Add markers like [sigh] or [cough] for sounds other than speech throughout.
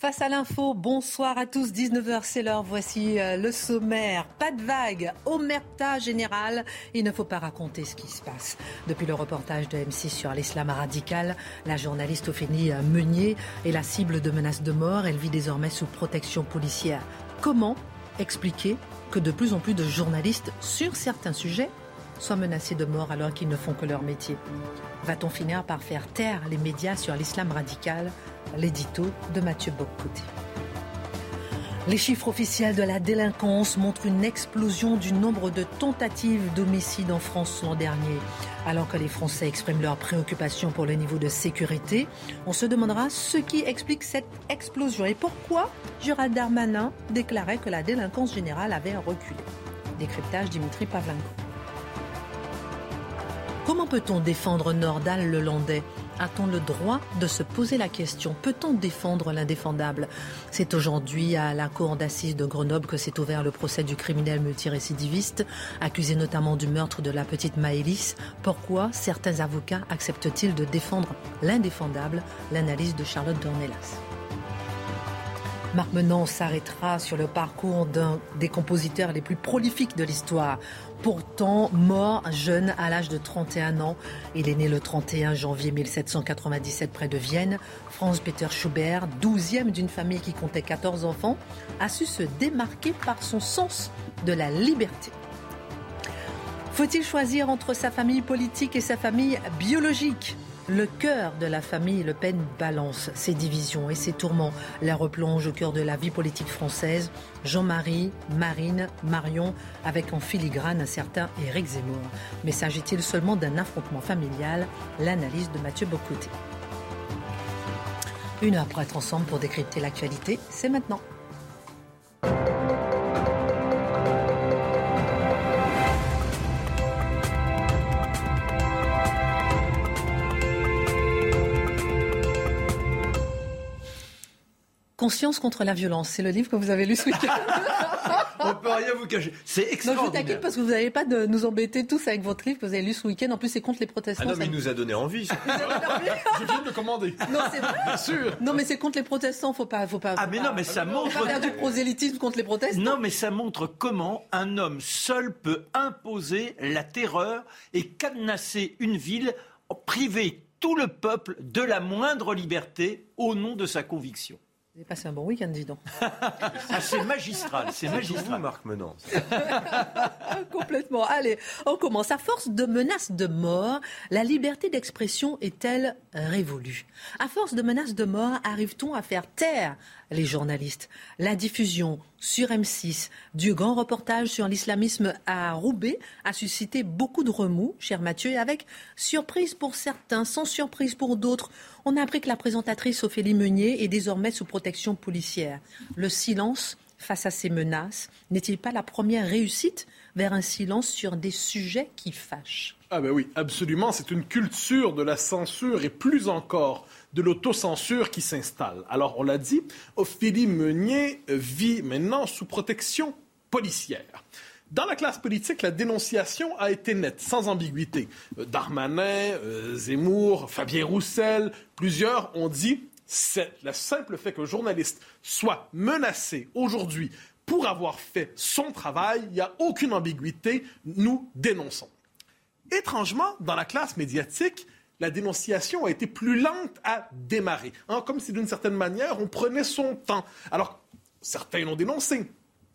Face à l'info, bonsoir à tous, 19h c'est l'heure, voici euh, le sommaire. Pas de vague, omerta générale, il ne faut pas raconter ce qui se passe. Depuis le reportage de M6 sur l'islam radical, la journaliste Ophélie euh, Meunier est la cible de menaces de mort, elle vit désormais sous protection policière. Comment expliquer que de plus en plus de journalistes sur certains sujets soient menacés de mort alors qu'ils ne font que leur métier Va-t-on finir par faire taire les médias sur l'islam radical? L'édito de Mathieu Boccoté. Les chiffres officiels de la délinquance montrent une explosion du nombre de tentatives d'homicide en France l'an dernier. Alors que les Français expriment leur préoccupation pour le niveau de sécurité, on se demandera ce qui explique cette explosion et pourquoi Gérald Darmanin déclarait que la délinquance générale avait reculé. Décryptage Dimitri Pavlenko. Comment peut-on défendre Nordal le Landais A-t-on le droit de se poser la question Peut-on défendre l'indéfendable C'est aujourd'hui à la cour d'assises de Grenoble que s'est ouvert le procès du criminel multirécidiviste, accusé notamment du meurtre de la petite Maëlys. Pourquoi certains avocats acceptent-ils de défendre l'indéfendable L'analyse de Charlotte Dornelas. Marc Menon s'arrêtera sur le parcours d'un des compositeurs les plus prolifiques de l'histoire. Pourtant, mort jeune à l'âge de 31 ans, il est né le 31 janvier 1797 près de Vienne. Franz Peter Schubert, douzième d'une famille qui comptait 14 enfants, a su se démarquer par son sens de la liberté. Faut-il choisir entre sa famille politique et sa famille biologique? Le cœur de la famille Le Pen balance ses divisions et ses tourments, la replonge au cœur de la vie politique française. Jean-Marie, Marine, Marion, avec en filigrane un certain Éric Zemmour. Mais s'agit-il seulement d'un affrontement familial? L'analyse de Mathieu Bocoté. Une heure pour être ensemble pour décrypter l'actualité, c'est maintenant. Conscience contre la violence, c'est le livre que vous avez lu ce week-end. [laughs] On peut rien vous cacher. C'est Non, je vous extraordinaire. taquine parce que vous n'allez pas de nous embêter tous avec votre livre que vous avez lu ce week-end. En plus, c'est contre les protestants. Ah non, mais ça- il nous a donné envie. [laughs] [laughs] Je viens de le commander. Non, c'est vrai. Bien sûr. Non, mais c'est contre les protestants. Faut pas, faut pas. Ah faut mais pas- non, mais ça faut montre. pas faire du prosélytisme contre les protestants. Non, mais ça montre comment un homme seul peut imposer la terreur et cadenasser une ville, priver tout le peuple de la moindre liberté au nom de sa conviction. Vous avez passé un bon week-end, dis donc. Ah, c'est magistral, c'est magistral. Marc Menant. [laughs] Complètement. Allez, on commence. À force de menaces de mort, la liberté d'expression est-elle révolue? À force de menaces de mort, arrive-t-on à faire taire les journalistes La diffusion sur M6 du grand reportage sur l'islamisme à Roubaix a suscité beaucoup de remous, cher Mathieu, et avec surprise pour certains, sans surprise pour d'autres. On a appris que la présentatrice Ophélie Meunier est désormais sous protection policière. Le silence face à ces menaces n'est-il pas la première réussite vers un silence sur des sujets qui fâchent? Ah ben oui, absolument. C'est une culture de la censure et plus encore de l'autocensure qui s'installe. Alors, on l'a dit, Ophélie Meunier vit maintenant sous protection policière. Dans la classe politique, la dénonciation a été nette, sans ambiguïté. Euh, Darmanin, euh, Zemmour, Fabien Roussel, plusieurs ont dit c'est le simple fait qu'un journaliste soit menacé aujourd'hui pour avoir fait son travail, il n'y a aucune ambiguïté, nous dénonçons. Étrangement, dans la classe médiatique, la dénonciation a été plus lente à démarrer. Hein, comme si d'une certaine manière, on prenait son temps. Alors, certains l'ont dénoncé.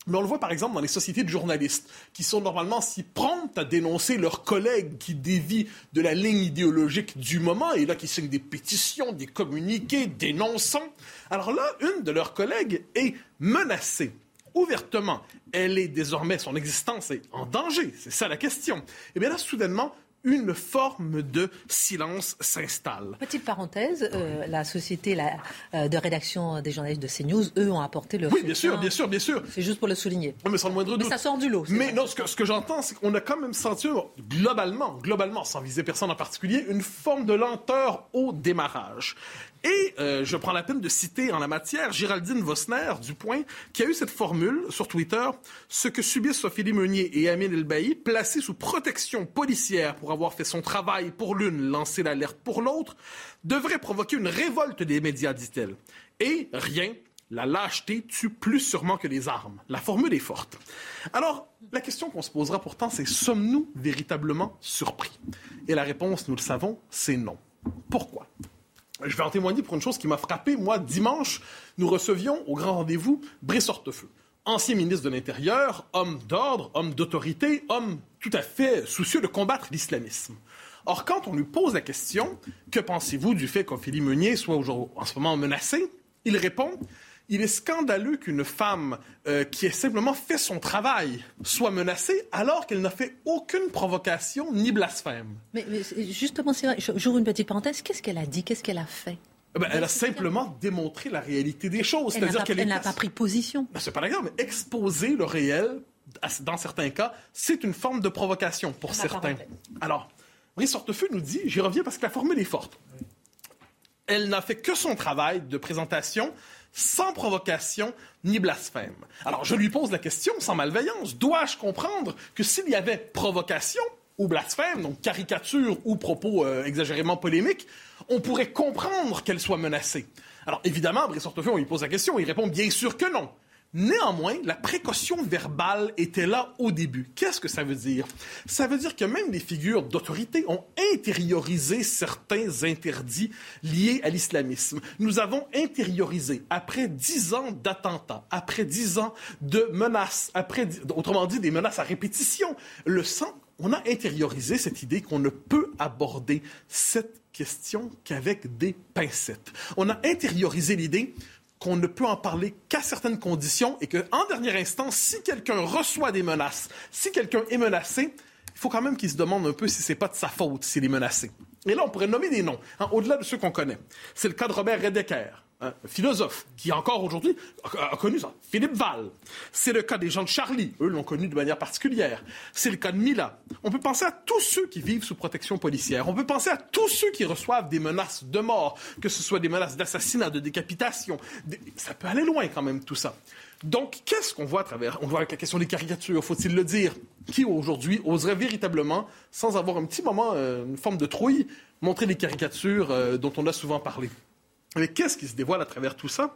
Mais on le voit par exemple dans les sociétés de journalistes, qui sont normalement si promptes à dénoncer leurs collègues qui dévient de la ligne idéologique du moment, et là qui signent des pétitions, des communiqués dénonçant. Alors là, une de leurs collègues est menacée ouvertement. Elle est désormais, son existence est en danger. C'est ça la question. Et bien là, soudainement, une forme de silence s'installe. Petite parenthèse, euh, la société la, euh, de rédaction des journalistes de CNews, eux, ont apporté leur Oui, bien sûr, bien sûr, bien sûr. C'est juste pour le souligner. mais sans le moindre doute. Ça sort du lot. Mais non, ce que, ce que j'entends, c'est qu'on a quand même senti, globalement, globalement, sans viser personne en particulier, une forme de lenteur au démarrage. Et euh, je prends la peine de citer en la matière Géraldine Vosner du Point, qui a eu cette formule sur Twitter ce que subissent Sophie Meunier et Amine Elbaï, placés sous protection policière pour avoir fait son travail pour l'une, lancé l'alerte pour l'autre, devrait provoquer une révolte des médias, dit-elle. Et rien la lâcheté tue plus sûrement que les armes. La formule est forte. Alors, la question qu'on se posera pourtant, c'est sommes-nous véritablement surpris? Et la réponse, nous le savons, c'est non. Pourquoi? Je vais en témoigner pour une chose qui m'a frappé. Moi, dimanche, nous recevions au grand rendez-vous Brice Hortefeux, ancien ministre de l'Intérieur, homme d'ordre, homme d'autorité, homme tout à fait soucieux de combattre l'islamisme. Or, quand on lui pose la question, que pensez-vous du fait qu'Ophélie Meunier soit en ce moment menacée, il répond il est scandaleux qu'une femme euh, qui a simplement fait son travail soit menacée alors qu'elle n'a fait aucune provocation ni blasphème. Mais, justement, c'est vrai, j'ouvre une petite parenthèse. Qu'est-ce qu'elle a dit? Qu'est-ce qu'elle a fait? Eh ben, elle a simplement démontré la réalité des choses. C'est-à-dire qu'elle n'a pas pris position. Ben, c'est pas grave, mais exposer le réel, dans certains cas, c'est une forme de provocation pour certains. Alors, Brice Hortefeux nous dit, j'y reviens parce que la formule est forte. Elle n'a fait que son travail de présentation sans provocation ni blasphème. Alors je lui pose la question sans malveillance. Dois-je comprendre que s'il y avait provocation ou blasphème, donc caricature ou propos euh, exagérément polémiques, on pourrait comprendre qu'elle soit menacée? Alors évidemment, Brice Hortefeux, on lui pose la question, il répond bien sûr que non. Néanmoins, la précaution verbale était là au début. Qu'est-ce que ça veut dire? Ça veut dire que même les figures d'autorité ont intériorisé certains interdits liés à l'islamisme. Nous avons intériorisé, après dix ans d'attentats, après dix ans de menaces, après, autrement dit, des menaces à répétition, le sang, on a intériorisé cette idée qu'on ne peut aborder cette question qu'avec des pincettes. On a intériorisé l'idée qu'on ne peut en parler qu'à certaines conditions et qu'en dernière instance, si quelqu'un reçoit des menaces, si quelqu'un est menacé, il faut quand même qu'il se demande un peu si c'est pas de sa faute s'il est menacé. Et là, on pourrait nommer des noms, hein, au-delà de ceux qu'on connaît. C'est le cas de Robert Redeker, un philosophe qui encore aujourd'hui a connu ça. Philippe Val. C'est le cas des gens de Charlie. Eux l'ont connu de manière particulière. C'est le cas de Mila. On peut penser à tous ceux qui vivent sous protection policière. On peut penser à tous ceux qui reçoivent des menaces de mort, que ce soit des menaces d'assassinat, de décapitation. Ça peut aller loin quand même tout ça. Donc, qu'est-ce qu'on voit à travers On voit avec la question des caricatures, faut-il le dire? Qui aujourd'hui oserait véritablement, sans avoir un petit moment, euh, une forme de trouille, montrer des caricatures euh, dont on a souvent parlé? Mais qu'est-ce qui se dévoile à travers tout ça?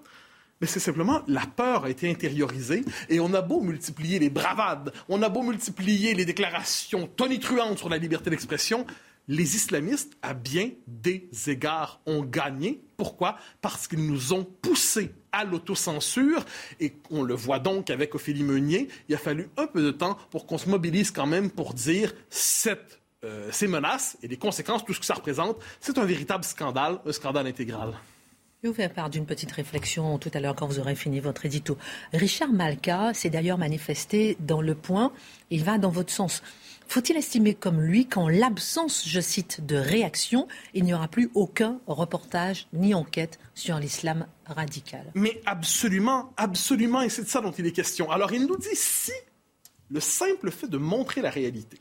Mais c'est simplement la peur a été intériorisée et on a beau multiplier les bravades, on a beau multiplier les déclarations tonitruantes sur la liberté d'expression, les islamistes, à bien des égards, ont gagné. Pourquoi? Parce qu'ils nous ont poussés à l'autocensure et on le voit donc avec Ophélie Meunier. Il a fallu un peu de temps pour qu'on se mobilise quand même pour dire euh, ces menaces et les conséquences, tout ce que ça représente, c'est un véritable scandale, un scandale intégral. Je vais vous faire part d'une petite réflexion tout à l'heure quand vous aurez fini votre édito. Richard Malka s'est d'ailleurs manifesté dans Le Point. Il va dans votre sens. Faut-il estimer comme lui qu'en l'absence, je cite, de réaction, il n'y aura plus aucun reportage ni enquête sur l'islam radical? Mais absolument, absolument, et c'est de ça dont il est question. Alors il nous dit si le simple fait de montrer la réalité,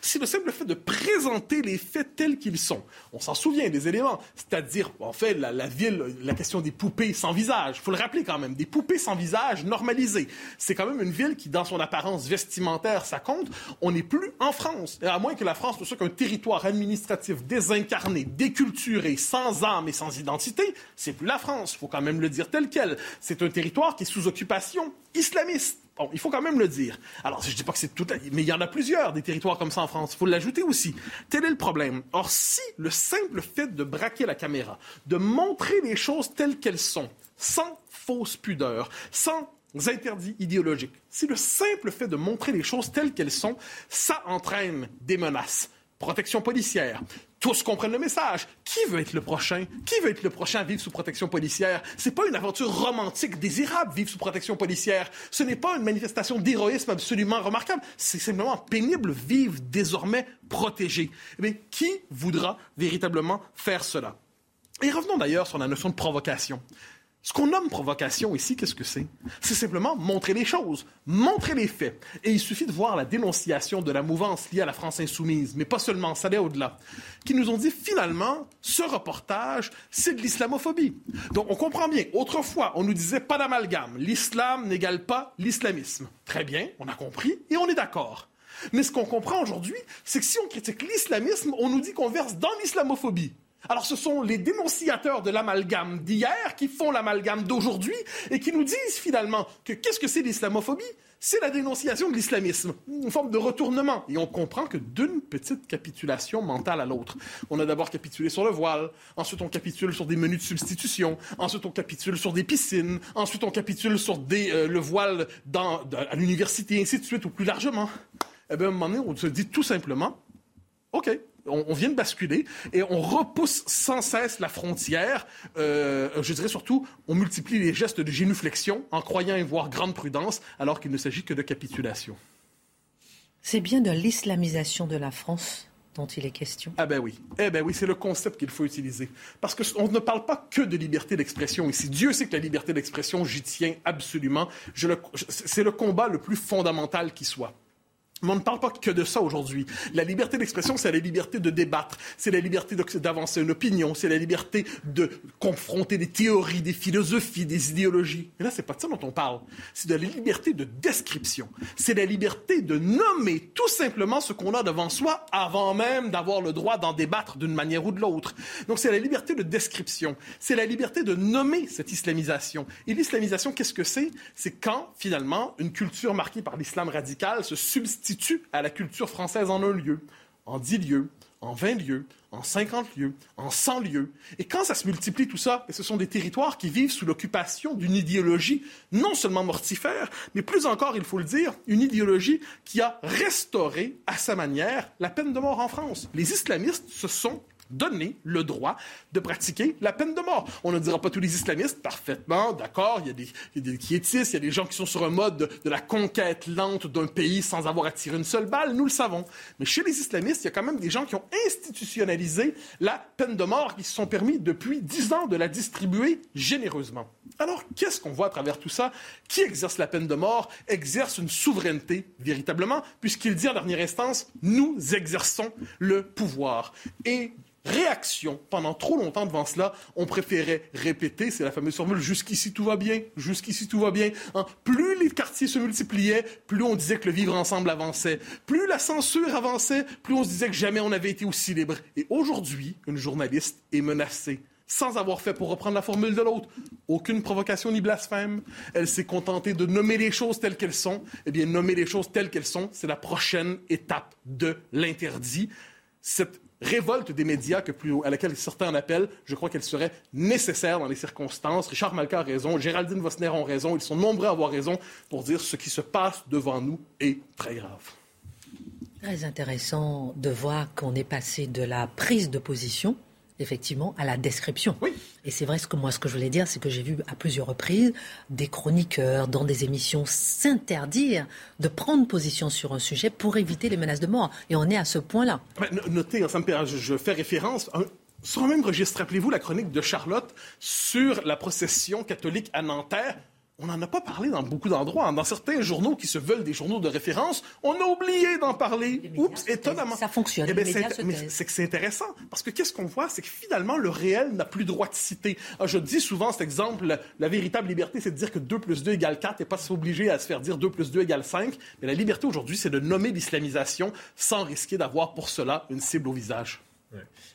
si le simple fait de présenter les faits tels qu'ils sont, on s'en souvient des éléments, c'est-à-dire, en fait, la, ville, la question des poupées sans visage, faut le rappeler quand même, des poupées sans visage normalisées. C'est quand même une ville qui, dans son apparence vestimentaire, ça compte. On n'est plus en France. à moins que la France ne soit qu'un territoire administratif désincarné, déculturé, sans âme et sans identité, c'est plus la France. Faut quand même le dire tel quel. C'est un territoire qui est sous occupation islamiste. Il faut quand même le dire. Alors, je ne dis pas que c'est tout, mais il y en a plusieurs des territoires comme ça en France. Il faut l'ajouter aussi. Tel est le problème. Or, si le simple fait de braquer la caméra, de montrer les choses telles qu'elles sont, sans fausse pudeur, sans interdits idéologiques, si le simple fait de montrer les choses telles qu'elles sont, ça entraîne des menaces protection policière. Tous comprennent le message. Qui veut être le prochain? Qui veut être le prochain à vivre sous protection policière? C'est pas une aventure romantique désirable, vivre sous protection policière. Ce n'est pas une manifestation d'héroïsme absolument remarquable. C'est simplement pénible vivre désormais protégé. Mais qui voudra véritablement faire cela? Et revenons d'ailleurs sur la notion de provocation. Ce qu'on nomme provocation ici, qu'est-ce que c'est? C'est simplement montrer les choses, montrer les faits. Et il suffit de voir la dénonciation de la mouvance liée à la France insoumise, mais pas seulement, ça allait au-delà, qui nous ont dit finalement, ce reportage, c'est de l'islamophobie. Donc on comprend bien, autrefois, on nous disait pas d'amalgame, l'islam n'égale pas l'islamisme. Très bien, on a compris et on est d'accord. Mais ce qu'on comprend aujourd'hui, c'est que si on critique l'islamisme, on nous dit qu'on verse dans l'islamophobie. Alors ce sont les dénonciateurs de l'amalgame d'hier qui font l'amalgame d'aujourd'hui et qui nous disent finalement que qu'est-ce que c'est l'islamophobie? C'est la dénonciation de l'islamisme, une forme de retournement. Et on comprend que d'une petite capitulation mentale à l'autre. On a d'abord capitulé sur le voile, ensuite on capitule sur des menus de substitution, ensuite on capitule sur des piscines, ensuite on capitule sur des, euh, le voile à l'université, ainsi de suite, ou plus largement. Eh bien, à un moment donné, on se dit tout simplement, OK, on, vient de basculer et on repousse sans cesse la frontière. Euh, je dirais surtout, on multiplie les gestes de génuflexion en croyant y voir grande prudence alors qu'il ne s'agit que de capitulation. C'est bien de l'islamisation de la France dont il est question. Ah ben oui. Eh ben oui, c'est le concept qu'il faut utiliser. Parce qu'on ne parle pas que de liberté d'expression ici. Dieu sait que la liberté d'expression, j'y tiens absolument. c'est le combat le plus fondamental qui soit. Mais on ne parle pas que de ça aujourd'hui. La liberté d'expression, c'est la liberté de débattre, c'est la liberté d'avancer une opinion, c'est la liberté de confronter des théories, des philosophies, des idéologies. Mais là, c'est pas de ça dont on parle. C'est de la liberté de description. C'est la liberté de nommer tout simplement ce qu'on a devant soi avant même d'avoir le droit d'en débattre d'une manière ou de l'autre. Donc, c'est la liberté de description. C'est la liberté de nommer cette islamisation. Et l'islamisation, qu'est-ce que c'est? C'est quand, finalement, une culture marquée par l'islam radical se substitue à la culture française en un lieu, en dix lieux, en vingt lieux, en cinquante lieux, en cent lieux. Et quand ça se multiplie tout ça, ce sont des territoires qui vivent sous l'occupation d'une idéologie non seulement mortifère, mais plus encore, il faut le dire, une idéologie qui a restauré à sa manière la peine de mort en France. Les islamistes se sont donner le droit de pratiquer la peine de mort. On ne dira pas tous les islamistes, parfaitement, d'accord, il y a des, il des quiétistes, il y a des gens qui sont sur un mode de, la conquête lente d'un pays sans avoir à tirer une seule balle, nous le savons. Mais chez les islamistes, il y a quand même des gens qui ont institutionnalisé la peine de mort, qui se sont permis depuis dix ans de la distribuer généreusement. Alors, qu'est-ce qu'on voit à travers tout ça? Qui exerce la peine de mort exerce une souveraineté, véritablement, puisqu'il dit en dernière instance, nous exerçons le pouvoir. Et réaction pendant trop longtemps devant cela. On préférait répéter, c'est la fameuse formule jusqu'ici tout va bien, jusqu'ici tout va bien. Hein. Plus les quartiers se multipliaient, plus on disait que le vivre ensemble avançait. Plus la censure avançait, plus on se disait que jamais on avait été aussi libre. Et aujourd'hui, une journaliste est menacée sans avoir fait, pour reprendre la formule de l'autre, aucune provocation ni blasphème. Elle s'est contentée de nommer les choses telles qu'elles sont. Eh bien, nommer les choses telles qu'elles sont, c'est la prochaine étape de l'interdit. Cette révolte des médias que plus, à laquelle certains en appellent, je crois qu'elle serait nécessaire dans les circonstances. Richard Malka a raison, Géraldine Vosner a raison, ils sont nombreux à avoir raison pour dire ce qui se passe devant nous est très grave. Très intéressant de voir qu'on est passé de la prise de position effectivement à la description. Oui. Et c'est vrai ce que moi ce que je voulais dire, c'est que j'ai vu à plusieurs reprises des chroniqueurs dans des émissions s'interdire de prendre position sur un sujet pour éviter les menaces de mort. Et on est à ce point-là. Notez, ça me, je fais référence. Sur le même registre, rappelez-vous la chronique de Charlotte sur la procession catholique à Nanterre on n'en a pas parlé dans beaucoup d'endroits. Dans certains journaux qui se veulent des journaux de référence, on a oublié d'en parler. Oups, étonnamment. Ça fonctionne. Eh c'est que c'est intéressant. Parce que qu'est-ce qu'on voit? C'est que finalement, le réel n'a plus droit de citer. Ah, je dis souvent cet exemple, la, véritable liberté, c'est de dire que 2 plus 2 égale 4 et pas s'obliger à se faire dire 2 plus 2 égale 5. Mais la liberté aujourd'hui, c'est de nommer l'islamisation sans risquer d'avoir pour cela une cible au visage.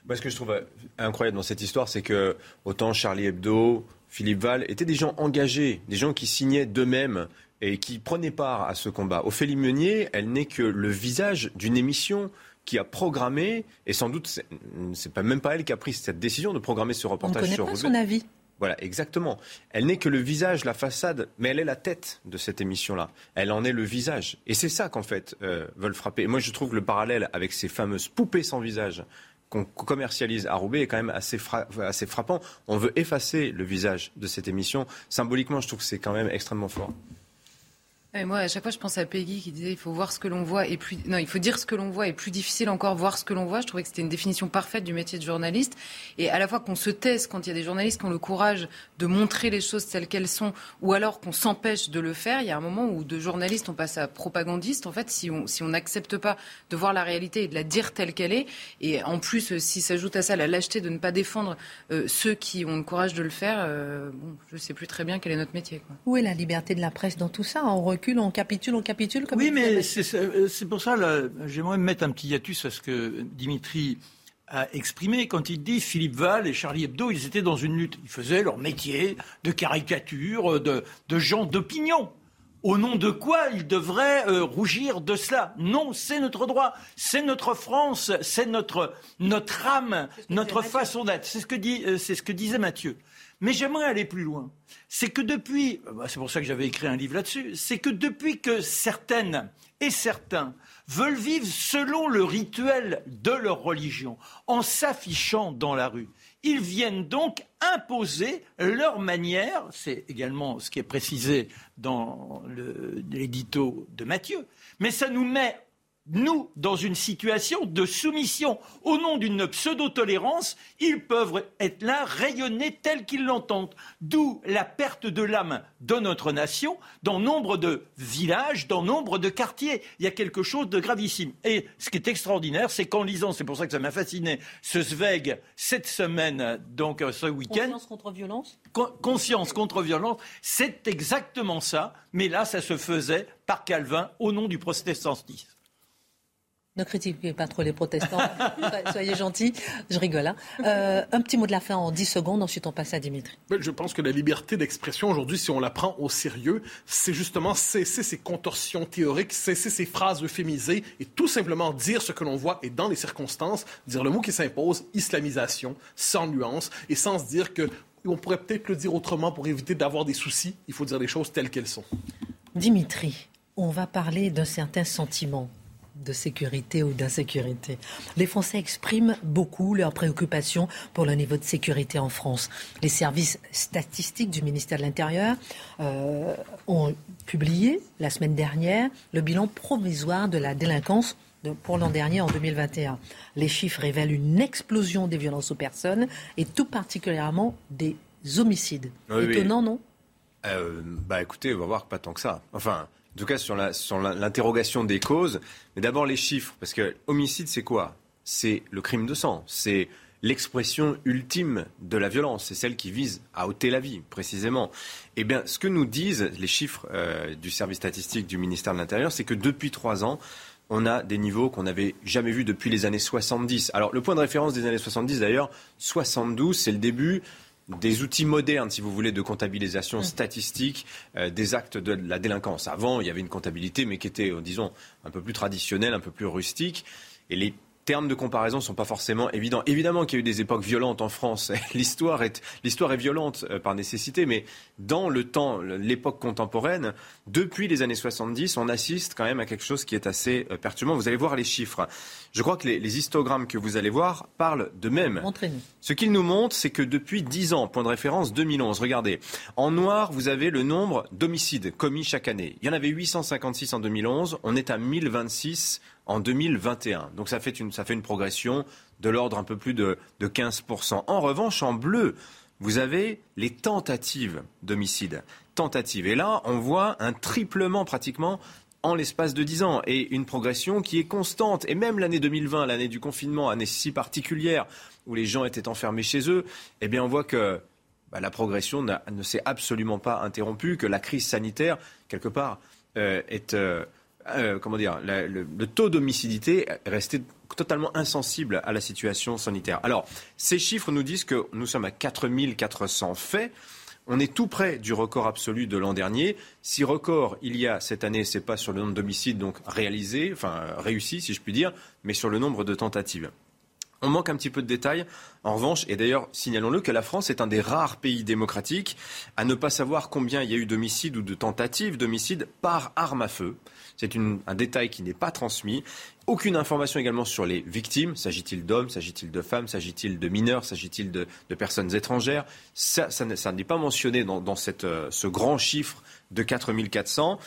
ce que je trouve incroyable dans cette histoire, c'est que autant Charlie Hebdo, Philippe Val, étaient des gens engagés, des gens qui signaient d'eux-mêmes et qui prenaient part à ce combat. Ophélie Meunier, elle n'est que le visage d'une émission qui a programmé, et sans doute, c'est pas même pas elle qui a pris cette décision de programmer ce reportage On sur pas son avis. Voilà, exactement. Elle n'est que le visage, la façade, mais elle est la tête de cette émission-là. Elle en est le visage. Et c'est ça qu'en fait euh, veulent frapper. Et moi, je trouve que le parallèle avec ces fameuses poupées sans visage qu'on commercialise à Roubaix est quand même assez, frappant. On veut effacer le visage de cette émission. Symboliquement, je trouve que c'est quand même extrêmement fort moi, à chaque fois, je pense à Peggy qui disait il faut voir ce que l'on voit et plus non, il faut dire ce que l'on voit et plus difficile encore voir ce que l'on voit. Je trouvais que c'était une définition parfaite du métier de journaliste. Et à la fois qu'on se taise quand il y a des journalistes qui ont le courage de montrer les choses telles qu'elles sont, ou alors qu'on s'empêche de le faire. Il y a un moment où de journaliste on passe à propagandiste. En fait, si on si on n'accepte pas de voir la réalité et de la dire telle qu'elle est, et en plus euh, si s'ajoute à ça la lâcheté de ne pas défendre euh, ceux qui ont le courage de le faire, euh, bon, je sais plus très bien quel est notre métier. Où est la liberté de la presse dans tout ça? On on capitule, on capitule. Comme oui, mais c'est pour ça, j'aimerais mettre un petit hiatus à ce que Dimitri a exprimé quand il dit Philippe Val et Charlie Hebdo, ils étaient dans une lutte. Ils faisaient leur métier de caricature, de, gens d'opinion. Au nom de quoi ils devraient euh, rougir de cela? Non, c'est notre droit, c'est notre France, c'est notre, notre âme, notre façon d'être. C'est ce, que euh, c'est ce que disait Mathieu. Mais j'aimerais aller plus loin. C'est que depuis, bah, c'est pour ça que j'avais écrit un livre là-dessus, c'est que depuis que certaines et certains veulent vivre selon le rituel de leur religion, en s'affichant dans la rue, ils viennent donc imposer leur manière, c'est également ce qui est précisé dans l'édito de Matthieu, mais ça nous met nous, dans une situation de soumission. Au nom d'une pseudo-tolérance, ils peuvent être là, rayonner tel qu'ils l'entendent. D'où la perte de l'âme de notre nation dans nombre de villages, dans nombre de quartiers. Il y a quelque chose de gravissime. Et ce qui est extraordinaire, c'est qu'en lisant, c'est pour ça que ça m'a fasciné, ce Zweig cette semaine, donc euh, ce week-end. Conscience contre violence Conscience contre violence, c'est exactement ça. Mais là, ça se faisait par Calvin au nom du protestantisme. Ne critiquez pas trop les protestants. Soyez gentils. Je rigole. Hein. Euh, un petit mot de la fin en 10 secondes, ensuite on passe à Dimitri. Je pense que la liberté d'expression aujourd'hui, si on la prend au sérieux, c'est justement cesser ces contorsions théoriques, cesser ces phrases euphémisées et tout simplement dire ce que l'on voit et dans les circonstances, dire le mot qui s'impose, islamisation, sans nuance et sans se dire que on pourrait peut-être le dire autrement pour éviter d'avoir des soucis. Il faut dire les choses telles qu'elles sont. Dimitri, on va parler d'un certain sentiment de sécurité ou d'insécurité. Les Français expriment beaucoup leurs préoccupations pour le niveau de sécurité en France. Les services statistiques du ministère de l'Intérieur euh, ont publié la semaine dernière le bilan provisoire de la délinquance pour l'an dernier, en 2021. Les chiffres révèlent une explosion des violences aux personnes et tout particulièrement des homicides. Étonnant, non? Euh, Bah écoutez, on va voir pas tant que ça. Enfin, en tout cas sur l'interrogation des causes. Mais d'abord les chiffres, parce que homicide, c'est quoi? C'est le crime de sang. C'est l'expression ultime de la violence. C'est celle qui vise à ôter la vie, précisément. Eh bien, ce que nous disent les chiffres euh, du service statistique du ministère de l'Intérieur, c'est que depuis trois ans, on a des niveaux qu'on n'avait jamais vus depuis les années 70. Alors, le point de référence des années 70, d'ailleurs, 72, c'est le début des outils modernes, si vous voulez, de comptabilisation statistique euh, des actes de la délinquance. Avant, il y avait une comptabilité, mais qui était, euh, disons, un peu plus traditionnelle, un peu plus rustique. Et les termes de comparaison ne sont pas forcément évidents. Évidemment qu'il y a eu des époques violentes en France. [laughs] L'histoire est, l'histoire est violente euh, par nécessité, mais dans le temps, l'époque contemporaine, depuis les années 70, on assiste quand même à quelque chose qui est assez euh, perturbant. Vous allez voir les chiffres. Je crois que les, histogrammes que vous allez voir parlent de même. Ce qu'ils nous montrent, c'est que depuis 10 ans, point de référence 2011, regardez, en noir, vous avez le nombre d'homicides commis chaque année. Il y en avait 856 en 2011, on est à 1026 en 2021. Donc ça fait une, ça fait une progression de l'ordre un peu plus de, de 15%. En revanche, en bleu, vous avez les tentatives d'homicide. Tentatives. Et là, on voit un triplement pratiquement en l'espace de 10 ans et une progression qui est constante. Et même l'année 2020, l'année du confinement, année si particulière où les gens étaient enfermés chez eux, eh bien on voit que bah, la progression ne s'est absolument pas interrompue, que la crise sanitaire, quelque part, euh, est, euh, euh, comment dire, le, taux d'homicidité est resté totalement insensible à la situation sanitaire. Alors, ces chiffres nous disent que nous sommes à 4400 faits. On est tout près du record absolu de l'an dernier. Si record il y a cette année, c'est pas sur le nombre d'homicides réalisés, enfin réussis si je puis dire, mais sur le nombre de tentatives. On manque un petit peu de détails. En revanche, et d'ailleurs, signalons-le que la France est un des rares pays démocratiques à ne pas savoir combien il y a eu d'homicides ou de tentatives d'homicides par arme à feu. C'est un détail qui n'est pas transmis. Aucune information également sur les victimes. S'agit-il d'hommes? S'agit-il de femmes? S'agit-il de mineurs? S'agit-il de, personnes étrangères? Ça, ça, n'est pas mentionné dans, euh, ce grand chiffre de 4400.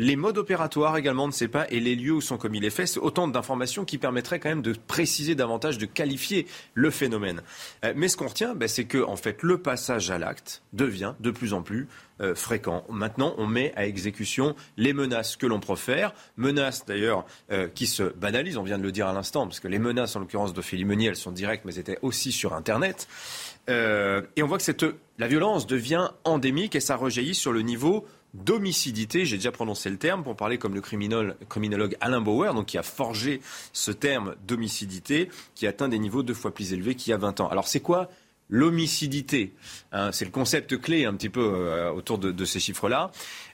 Les modes opératoires également, ne sait pas, et les lieux où sont commis les faits, autant d'informations qui permettraient quand même de préciser davantage, de qualifier le phénomène. Euh, mais ce qu'on retient, ben, c'est que en fait, le passage à l'acte devient de plus en plus euh, fréquent. Maintenant, on met à exécution les menaces que l'on profère, menaces d'ailleurs euh, qui se banalisent, on vient de le dire à l'instant, parce que les menaces, en l'occurrence d'Ophélie Meunier, elles sont directes, mais étaient aussi sur Internet. et on voit que la violence devient endémique et ça rejaillit sur le niveau d'homicidité, j'ai déjà prononcé le terme pour parler comme le criminologue Alain Bauer, donc qui a forgé ce terme d'homicidité, qui atteint des niveaux deux fois plus élevés qu'il y a 20 ans. Alors c'est quoi l'homicidité hein, C'est le concept clé un petit peu euh, autour de, ces chiffres-là.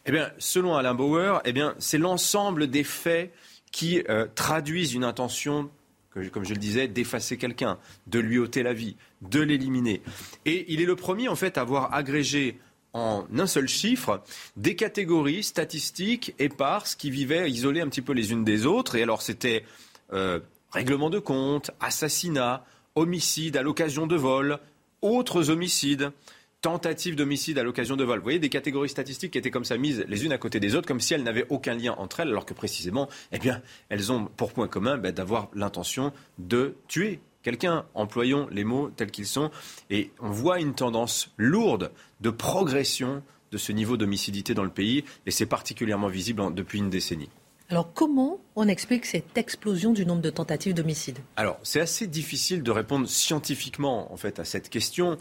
Eh bien, selon Alain Bauer, eh bien, c'est l'ensemble des faits qui euh, traduisent une intention comme je le disais, d'effacer quelqu'un, de lui ôter la vie, de l'éliminer. Et il est le premier, en fait, à avoir agrégé en un seul chiffre des catégories statistiques éparses qui vivaient isolées un petit peu les unes des autres. Et alors c'était euh, règlement de compte, assassinat, homicide à l'occasion de vol, autres homicides, tentative d'homicide à l'occasion de vol. Vous voyez des catégories statistiques qui étaient comme ça mises les unes à côté des autres, comme si elles n'avaient aucun lien entre elles, alors que précisément, eh elles ont pour point commun ben, d'avoir l'intention de tuer quelqu'un. Employons les mots tels qu'ils sont. Et on voit une tendance lourde de progression de ce niveau d'homicidité dans le pays. Et c'est particulièrement visible depuis une décennie. Alors comment on explique cette explosion du nombre de tentatives d'homicide? Alors c'est assez difficile de répondre scientifiquement en fait à cette question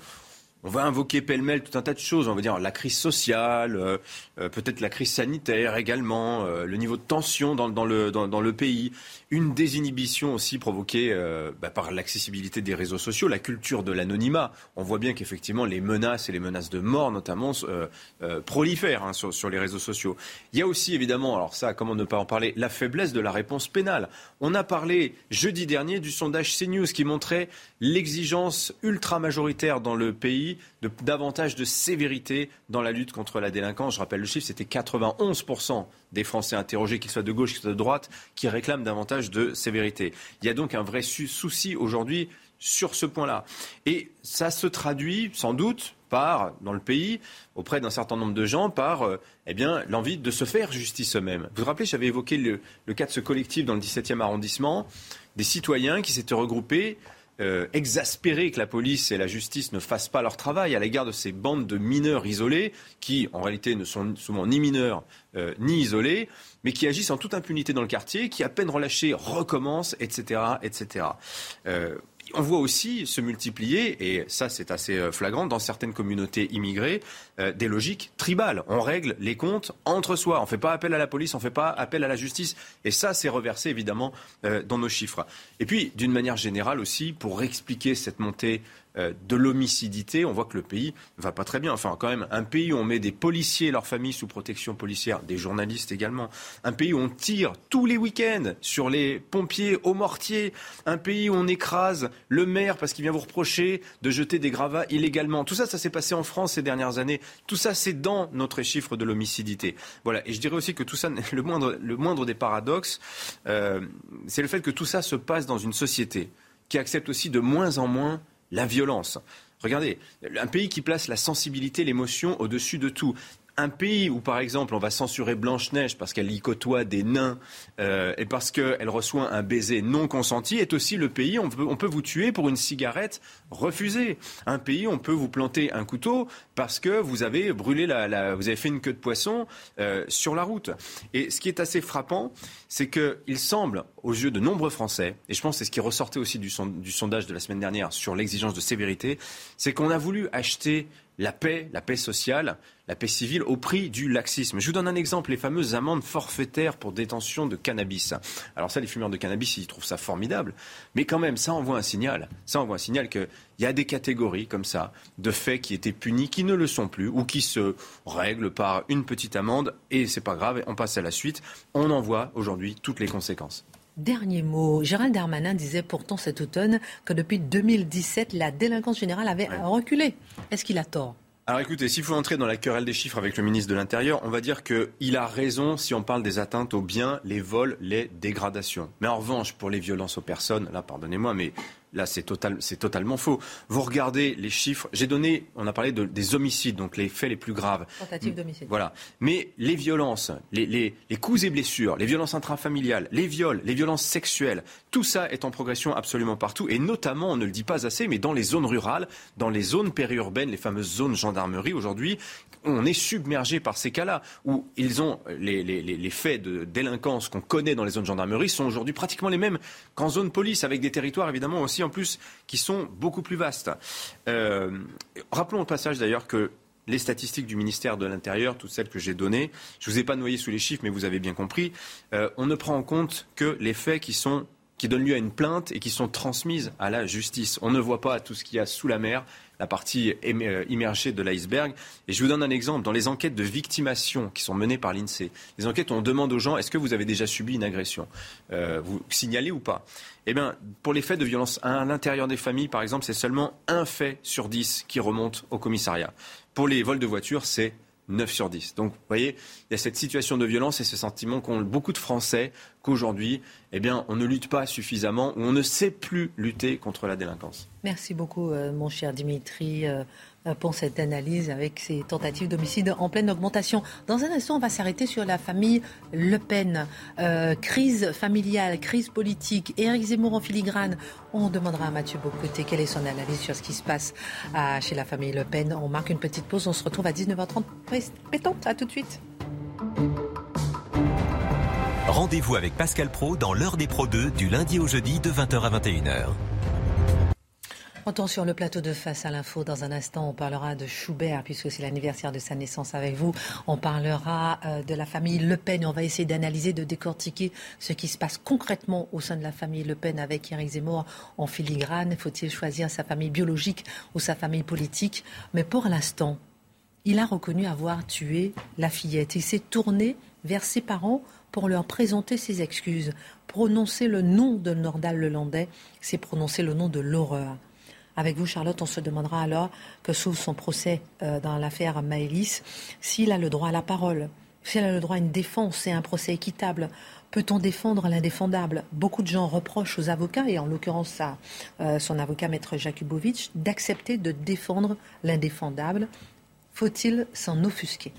on va invoquer pêle-mêle tout un tas de choses. On va dire la crise sociale, euh, euh, peut-être la crise sanitaire également, euh, le niveau de tension dans, le, pays, une désinhibition aussi provoquée bah, par l'accessibilité des réseaux sociaux, la culture de l'anonymat. On voit bien qu'effectivement les menaces et les menaces de mort notamment prolifèrent hein, sur, sur, les réseaux sociaux. Il y a aussi évidemment, alors ça, comment ne pas en parler, la faiblesse de la réponse pénale. On a parlé jeudi dernier du sondage CNews qui montrait l'exigence ultra majoritaire dans le pays de davantage de sévérité dans la lutte contre la délinquance. Je rappelle le chiffre, c'était 91% des Français interrogés, qu'ils soient de gauche, qu'ils soient de droite, qui réclament davantage de sévérité. Il y a donc un vrai souci aujourd'hui sur ce point-là. Et ça se traduit sans doute par, dans le pays, auprès d'un certain nombre de gens, par euh, eh l'envie de se faire justice eux-mêmes. Vous vous rappelez, j'avais évoqué le, cas de ce collectif dans le 17e arrondissement, des citoyens qui s'étaient regroupés euh, exaspérés que la police et la justice ne fassent pas leur travail à l'égard de ces bandes de mineurs isolés, qui en réalité ne sont souvent ni mineurs euh, ni isolés, mais qui agissent en toute impunité dans le quartier, qui à peine relâchés recommencent, etc. etc on voit aussi se multiplier, et ça c'est assez euh, flagrant, dans certaines communautés immigrées, euh, des logiques tribales. On règle les comptes entre soi. On ne fait pas appel à la police, on ne fait pas appel à la justice. Et ça, c'est reversé évidemment euh, dans nos chiffres. Et puis, d'une manière générale aussi, pour expliquer cette montée de l'homicidité, on voit que le pays va pas très bien. Enfin, quand même, un pays où on met des policiers et leurs familles sous protection policière, des journalistes également, un pays où on tire tous les week-ends sur les pompiers au mortier, un pays où on écrase le maire parce qu'il vient vous reprocher de jeter des gravats illégalement. Tout ça, ça s'est passé en France ces dernières années. Tout ça, c'est dans notre chiffre de l'homicidité. Voilà. Et je dirais aussi que tout ça, [laughs] le moindre, le moindre des paradoxes, euh, c'est le fait que tout ça se passe dans une société qui accepte aussi de moins en moins la violence. Regardez, un pays qui place la sensibilité, l'émotion au-dessus de tout un pays où, par exemple, on va censurer Blanche-Neige parce qu'elle y côtoie des nains euh, et parce qu'elle reçoit un baiser non consenti, est aussi le pays où on peut, vous tuer pour une cigarette refusée. Un pays où on peut vous planter un couteau parce que vous avez brûlé la, vous avez fait une queue de poisson euh, sur la route. Et ce qui est assez frappant, c'est qu'il semble, aux yeux de nombreux Français, et je pense que c'est ce qui ressortait aussi du sondage de la semaine dernière sur l'exigence de sévérité, c'est qu'on a voulu acheter la paix, la paix sociale, la paix civile au prix du laxisme. Je vous donne un exemple, les fameuses amendes forfaitaires pour détention de cannabis. Alors ça, les fumeurs de cannabis, ils trouvent ça formidable, mais quand même, ça envoie un signal. Ça envoie un signal qu'il y a des catégories comme ça de faits qui étaient punis, qui ne le sont plus, ou qui se règlent par une petite amende, et c'est pas grave, on passe à la suite. On en voit aujourd'hui toutes les conséquences. Dernier mot. Gérald Darmanin disait pourtant cet automne que depuis 2017, la délinquance générale avait reculé. Est-ce qu'il a tort? Alors écoutez, s'il faut entrer dans la querelle des chiffres avec le ministre de l'Intérieur, on va dire qu'il a raison si on parle des atteintes aux biens, les vols, les dégradations. Mais en revanche, pour les violences aux personnes, là, pardonnez-moi, mais Là, c'est total, totalement faux. Vous regardez les chiffres. J'ai donné, on a parlé de, des homicides, donc les faits les plus graves. Tentative d'homicide. Voilà. Mais les violences, les, les, les, coups et blessures, les violences intrafamiliales, les viols, les violences sexuelles, tout ça est en progression absolument partout. Et notamment, on ne le dit pas assez, mais dans les zones rurales, dans les zones périurbaines, les fameuses zones gendarmerie aujourd'hui, on est submergé par ces cas-là, où ils ont les, les, les faits de délinquance qu'on connaît dans les zones gendarmerie sont aujourd'hui pratiquement les mêmes qu'en zone police, avec des territoires évidemment aussi en plus qui sont beaucoup plus vastes. Euh, rappelons au passage d'ailleurs que les statistiques du ministère de l'Intérieur, toutes celles que j'ai données, je ne vous ai pas noyé sous les chiffres, mais vous avez bien compris, euh, on ne prend en compte que les faits qui sont qui donnent lieu à une plainte et qui sont transmises à la justice. On ne voit pas tout ce qu'il y a sous la mer, la partie euh, immergée de l'iceberg. Et je vous donne un exemple. Dans les enquêtes de victimation qui sont menées par l'INSEE, les enquêtes où on demande aux gens est-ce que vous avez déjà subi une agression? Euh, Vous signalez ou pas? Eh bien, pour les faits de violence à l'intérieur des familles, par exemple, c'est seulement un fait sur dix qui remonte au commissariat. Pour les vols de voitures, c'est 9 sur 10. Donc, vous voyez, il y a cette situation de violence et ce sentiment qu'ont beaucoup de Français qu'aujourd'hui, eh bien, on ne lutte pas suffisamment ou on ne sait plus lutter contre la délinquance. Merci beaucoup, euh, mon cher Dimitri. Euh, euh, pour cette analyse avec ces tentatives d'homicide en pleine augmentation. Dans un instant, on va s'arrêter sur la famille Le Pen. crise familiale, crise politique, Éric Zemmour en filigrane. On demandera à Mathieu Bocoté quelle est son analyse sur ce qui se passe chez la famille Le Pen. On marque une petite pause, on se retrouve à 19h30. Pétante, à tout de suite. Rendez-vous avec Pascal Pro dans l'heure des Pro 2 du lundi au jeudi de 20h à 21h. On sur le plateau de Face à l'info. Dans un instant, on parlera de Schubert, puisque c'est l'anniversaire de sa naissance avec vous. On parlera euh, de la famille Le Pen et on va essayer d'analyser, de décortiquer ce qui se passe concrètement au sein de la famille Le Pen avec Eric Zemmour en filigrane. Faut-il choisir sa famille biologique ou sa famille politique? Mais pour l'instant, il a reconnu avoir tué la fillette. Il s'est tourné vers ses parents pour leur présenter ses excuses. Prononcer le nom de Nordal Lelandais, c'est prononcer le nom de l'horreur. Avec vous, Charlotte, on se demandera alors que s'ouvre son procès euh, dans l'affaire Maëlys, s'il a le droit à la parole, s'il a le droit à une défense et un procès équitable. Peut-on défendre l'indéfendable? Beaucoup de gens reprochent aux avocats, et en l'occurrence à euh, son avocat maître Jakubowicz, d'accepter de défendre l'indéfendable. Faut-il s'en offusquer?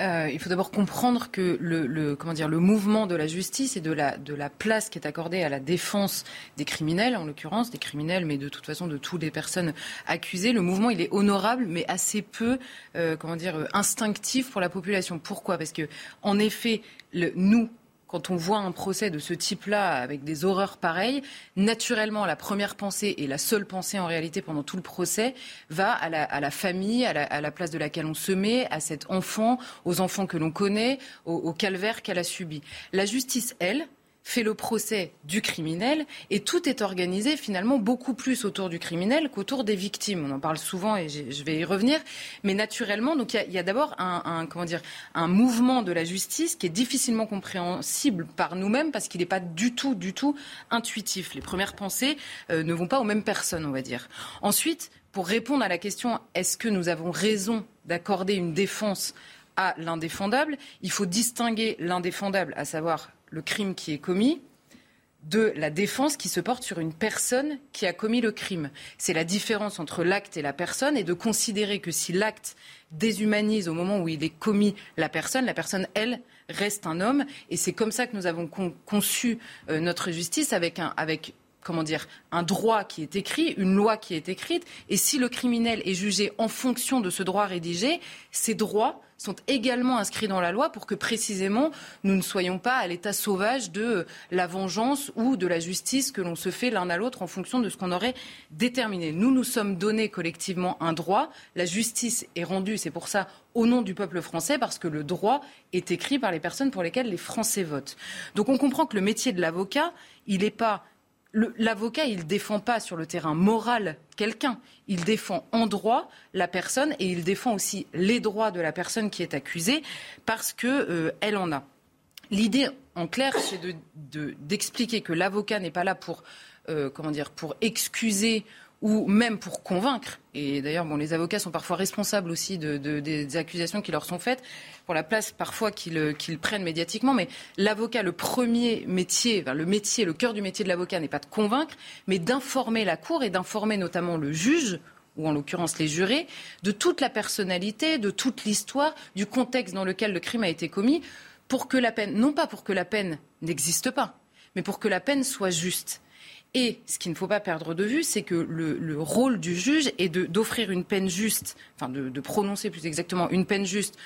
Euh, il faut d'abord comprendre que le, comment dire, le mouvement de la justice et de la, place qui est accordée à la défense des criminels, en l'occurrence des criminels, mais de toute façon de toutes les personnes accusées, le mouvement est honorable, mais assez peu, euh, dire, instinctif pour la population. Pourquoi? Parce que, en effet, le, nous, quand on voit un procès de ce type-là, avec des horreurs pareilles, naturellement, la première pensée et la seule pensée en réalité pendant tout le procès va à la, famille, à la, place de laquelle on se met, à cet enfant, aux enfants que l'on connaît, au calvaire qu'elle a subi. La justice, elle, fait le procès du criminel et tout est organisé finalement beaucoup plus autour du criminel qu'autour des victimes. On en parle souvent et je vais y revenir. Mais naturellement, donc il y a, d'abord un, comment dire, un mouvement de la justice qui est difficilement compréhensible par nous-mêmes parce qu'il n'est pas du tout, du tout intuitif. Les premières pensées euh, ne vont pas aux mêmes personnes, on va dire. Ensuite, pour répondre à la question est-ce que nous avons raison d'accorder une défense à l'indéfendable, il faut distinguer l'indéfendable, à savoir le crime qui est commis de la défense qui se porte sur une personne qui a commis le crime. C'est la différence entre l'acte et la personne et de considérer que si l'acte déshumanise au moment où il est commis la personne, la personne, elle, reste un homme. Et c'est comme ça que nous avons conçu euh, notre justice avec, un, avec comment dire, un droit qui est écrit, une loi qui est écrite. Et si le criminel est jugé en fonction de ce droit rédigé, ces droits sont également inscrits dans la loi pour que précisément nous ne soyons pas à l'état sauvage de la vengeance ou de la justice que l'on se fait l'un à l'autre en fonction de ce qu'on aurait déterminé. Nous nous sommes donné collectivement un droit. La justice est rendue, c'est pour ça, au nom du peuple français, parce que le droit est écrit par les personnes pour lesquelles les Français votent. Donc on comprend que le métier de l'avocat, il n'est pas l'avocat, il ne défend pas sur le terrain moral quelqu'un. Il défend en droit la personne et il défend aussi les droits de la personne qui est accusée parce qu'elle euh, en a. L'idée, en clair, c'est d'expliquer que l'avocat n'est pas là pour, euh, excuser ou même pour convaincre. Et d'ailleurs, les avocats sont parfois responsables aussi de, des accusations qui leur sont faites, pour la place parfois qu'ils prennent médiatiquement. Mais l'avocat, le premier métier, le métier, le cœur du métier de l'avocat n'est pas de convaincre, mais d'informer la Cour et d'informer notamment le juge ou en l'occurrence les jurés, de toute la personnalité, de toute l'histoire, du contexte dans lequel le crime a été commis, pour que la peine, non pas pour que la peine n'existe pas, mais pour que la peine soit juste. Et ce qu'il ne faut pas perdre de vue, c'est que le, rôle du juge est d'offrir une peine juste, enfin de, prononcer plus exactement une peine juste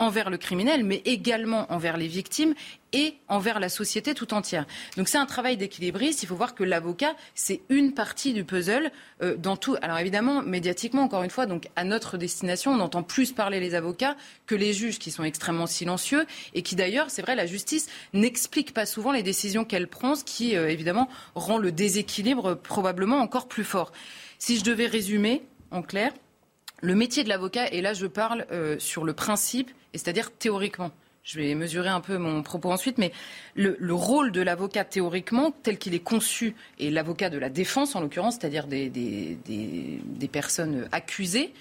envers le criminel, mais également envers les victimes et envers la société tout entière. Donc c'est un travail d'équilibriste. Il faut voir que l'avocat, c'est une partie du puzzle euh, dans tout. Alors évidemment, médiatiquement, encore une fois, donc à notre destination, on entend plus parler les avocats que les juges qui sont extrêmement silencieux et qui d'ailleurs, c'est vrai, la justice n'explique pas souvent les décisions qu'elle prend, ce qui euh, évidemment rend le déséquilibre probablement encore plus fort. Si je devais résumer en clair, le métier de l'avocat, et là je parle euh, sur le principe, c'est-à-dire théoriquement. Je vais mesurer un peu mon propos ensuite, mais le, rôle de l'avocat théoriquement, tel qu'il est conçu, et l'avocat de la défense en l'occurrence, c'est-à-dire des, personnes accusées,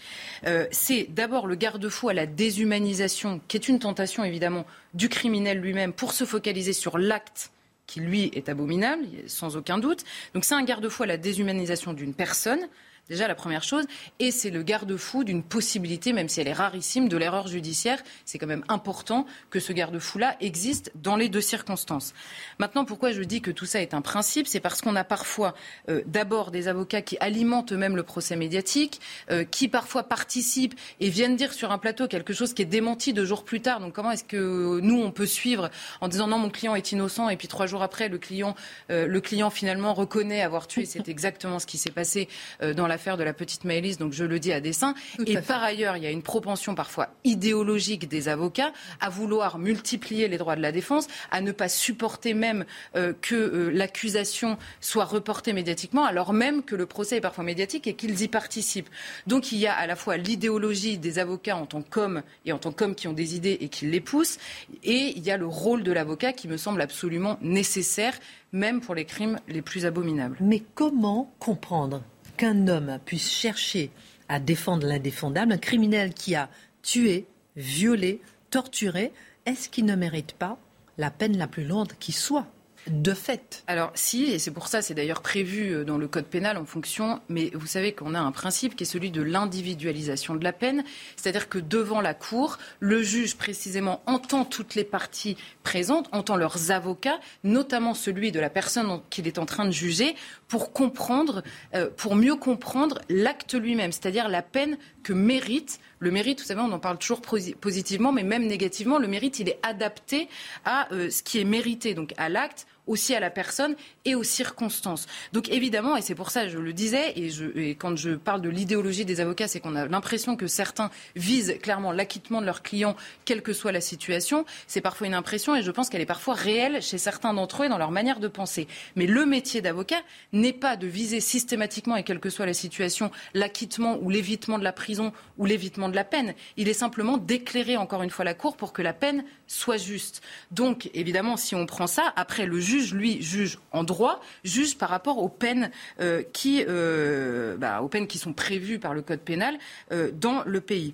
euh, c'est d'abord le garde-fou à la déshumanisation, qui est une tentation évidemment du criminel lui-même, pour se focaliser sur l'acte qui lui est abominable, sans aucun doute. Donc c'est un garde-fou à la déshumanisation d'une personne, Déjà la première chose. Et c'est le garde-fou d'une possibilité, même si elle est rarissime, de l'erreur judiciaire. C'est quand même important que ce garde-fou-là existe dans les deux circonstances. Maintenant, pourquoi je dis que tout ça est un principe? C'est parce qu'on a parfois euh, d'abord des avocats qui alimentent eux-mêmes le procès médiatique, euh, qui parfois participent et viennent dire sur un plateau quelque chose qui est démenti deux jours plus tard. Donc comment est-ce que nous, on peut suivre en disant non, mon client est innocent et puis trois jours après, le client, euh, le client finalement reconnaît avoir tué? C'est exactement ce qui s'est passé dans la faire de la petite Maëlys, donc je le dis à dessein. et par ailleurs, il y a une propension parfois idéologique des avocats à vouloir multiplier les droits de la défense, à ne pas supporter même euh, que euh, l'accusation soit reportée médiatiquement, alors même que le procès est parfois médiatique et qu'ils y participent. Donc il y a à la fois l'idéologie des avocats en tant qu'hommes et en tant qu'hommes qui ont des idées et qui les poussent, et il y a le rôle de l'avocat qui me semble absolument nécessaire, même pour les crimes les plus abominables. Mais comment comprendre qu'un homme puisse chercher à défendre l'indéfendable, un criminel qui a tué, violé, torturé, est-ce qu'il ne mérite pas la peine la plus lourde qui soit de fait? Alors si, et c'est pour ça, c'est d'ailleurs prévu euh, dans le code pénal en fonction, mais vous savez qu'on a un principe qui est celui de l'individualisation de la peine, c'est-à-dire que devant la Cour, le juge précisément entend toutes les parties présentes, entend leurs avocats, notamment celui de la personne qu'il est en train de juger, pour comprendre, euh, pour mieux comprendre l'acte lui-même, c'est-à-dire la peine que mérite le mérite, vous savez, on en parle toujours positivement, mais même négativement, le mérite, il est adapté à euh, ce qui est mérité, donc à l'acte aussi à la personne et aux circonstances. Donc évidemment, et c'est pour ça je le disais, et quand je parle de l'idéologie des avocats, c'est qu'on a l'impression que certains visent clairement l'acquittement de leurs clients, quelle que soit la situation. C'est parfois une impression, et je pense qu'elle est parfois réelle chez certains d'entre eux et dans leur manière de penser. Mais le métier d'avocat n'est pas de viser systématiquement, et quelle que soit la situation, l'acquittement ou l'évitement de la prison ou l'évitement de la peine. Il est simplement d'éclairer encore une fois la Cour pour que la peine soit juste. Donc, évidemment, si on prend ça, après, le juge, lui, juge en droit, juge par rapport aux peines, euh, qui, euh, bah, aux peines qui sont prévues par le Code pénal euh, dans le pays.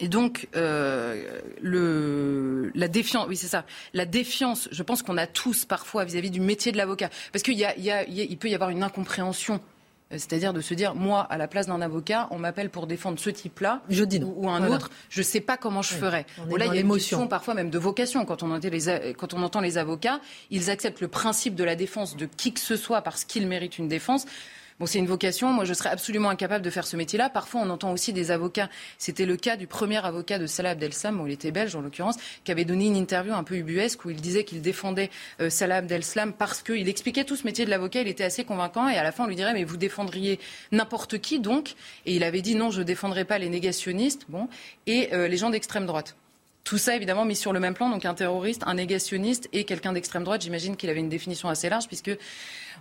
Et donc, la défiance, oui, c'est ça. La défiance, je pense qu'on a tous parfois vis-à-vis du métier de l'avocat. Parce qu'il peut y avoir une incompréhension c'est-à-dire de se dire, moi, à la place d'un avocat, on m'appelle pour défendre ce type-là ou, un autre, je ne sais pas comment je ferais. là, il y a une question parfois même de vocation. Quand on, entend les, quand on entend les avocats, ils acceptent le principe de la défense de qui que ce soit parce qu'il mérite une défense. Bon, c'est une vocation. Moi, je serais absolument incapable de faire ce métier-là. Parfois, on entend aussi des avocats. C'était le cas du premier avocat de Salah Abdel-Sam, où il était belge en l'occurrence, qui avait donné une interview un peu ubuesque où il disait qu'il défendait euh, Salah Abdel-Sam parce qu'il expliquait tout ce métier de l'avocat. Il était assez convaincant et à la fin, on lui dirait mais vous défendriez n'importe qui donc? Et il avait dit non, je ne défendrai pas les négationnistes, bon, et euh, les gens d'extrême droite. Tout ça, évidemment, mis sur le même plan. Donc, un terroriste, un négationniste et quelqu'un d'extrême droite. J'imagine qu'il avait une définition assez large, puisque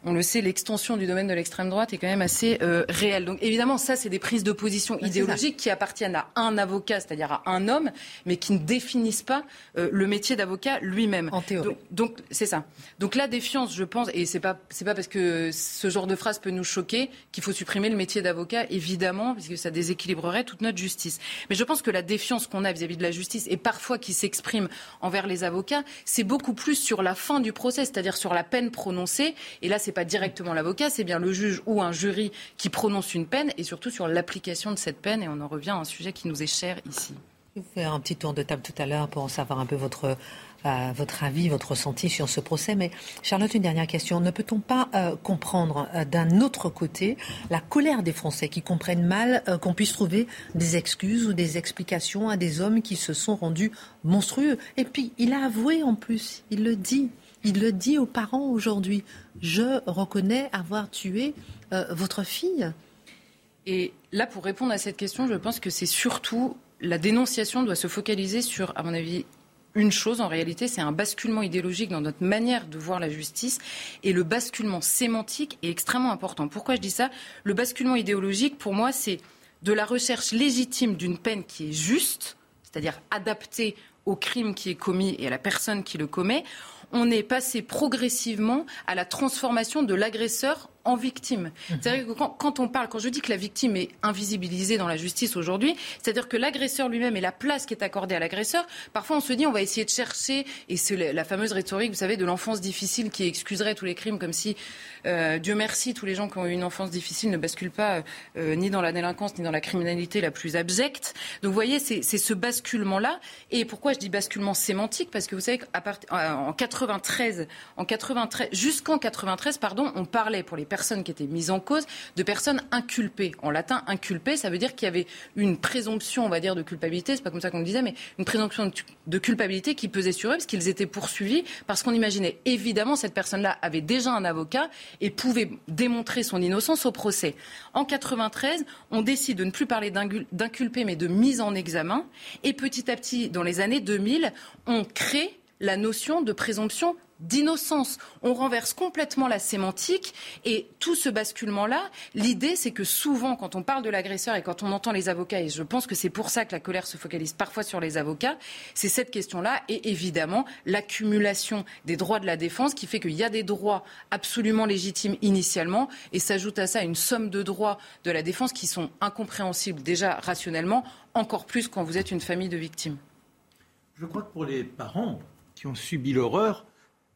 on le sait, l'extension du domaine de l'extrême droite est quand même assez euh, réelle. Donc évidemment, ça, c'est des prises de position idéologiques qui appartiennent à un avocat, c'est-à-dire à un homme, mais qui ne définissent pas euh, le métier d'avocat lui-même. En théorie. Donc c'est ça. Donc la défiance, je pense, et c'est pas c'est pas parce que ce genre de phrase peut nous choquer qu'il faut supprimer le métier d'avocat, évidemment, puisque ça déséquilibrerait toute notre justice. Mais je pense que la défiance qu'on a vis-à-vis de la justice et parfois qui s'exprime envers les avocats, c'est beaucoup plus sur la fin du procès, c'est-à-dire sur la peine prononcée. Et là, c'est pas directement l'avocat, c'est bien le juge ou un jury qui prononce une peine, et surtout sur l'application de cette peine. Et on en revient à un sujet qui nous est cher ici. Je vais faire un petit tour de table tout à l'heure pour en savoir un peu votre, euh, votre avis, votre ressenti sur ce procès. Mais Charlotte, une dernière question. Ne peut-on pas euh, comprendre euh, d'un autre côté la colère des Français qui comprennent mal qu'on puisse trouver des excuses ou des explications à des hommes qui se sont rendus monstrueux? Et puis, il a avoué en plus, il le dit. Il le dit aux parents aujourd'hui. Je reconnais avoir tué euh, votre fille. Et là, pour répondre à cette question, je pense que c'est surtout la dénonciation doit se focaliser sur, à mon avis, une chose en réalité, c'est un basculement idéologique dans notre manière de voir la justice et le basculement sémantique est extrêmement important. Pourquoi je dis ça? Le basculement idéologique, pour moi, c'est de la recherche légitime d'une peine qui est juste, c'est-à-dire adaptée au crime qui est commis et à la personne qui le commet. On est passé progressivement à la transformation de l'agresseur en victime. C'est-à-dire que quand, on parle, quand je dis que la victime est invisibilisée dans la justice aujourd'hui, c'est-à-dire que l'agresseur lui-même et la place qui est accordée à l'agresseur, parfois on se dit on va essayer de chercher, et c'est la- fameuse rhétorique, vous savez, de l'enfance difficile qui excuserait tous les crimes, comme si, euh, Dieu merci, tous les gens qui ont eu une enfance difficile ne basculent pas euh, ni dans la délinquance ni dans la criminalité la plus abjecte. Donc vous voyez, c'est ce basculement-là. Et pourquoi je dis basculement sémantique? Parce que vous savez qu'en 93, en 93 jusqu'en 93, pardon, on parlait pour les personnes qui étaient mises en cause de personnes inculpées. En latin, inculpées, ça veut dire qu'il y avait une présomption, on va dire, de culpabilité. C'est pas comme ça qu'on le disait, mais une présomption de, culpabilité qui pesait sur eux parce qu'ils étaient poursuivis parce qu'on imaginait évidemment cette personne-là avait déjà un avocat et pouvait démontrer son innocence au procès. En 93, on décide de ne plus parler d'ingul- d'inculpé mais de mise en examen et petit à petit, dans les années 2000, on crée la notion de présomption d'innocence. On renverse complètement la sémantique et tout ce basculement-là, l'idée c'est que souvent quand on parle de l'agresseur et quand on entend les avocats, et je pense que c'est pour ça que la colère se focalise parfois sur les avocats, c'est cette question-là et évidemment l'accumulation des droits de la défense qui fait qu'il y a des droits absolument légitimes initialement et s'ajoute à ça une somme de droits de la défense qui sont incompréhensibles déjà rationnellement, encore plus quand vous êtes une famille de victimes. Je crois que pour les parents qui ont subi l'horreur,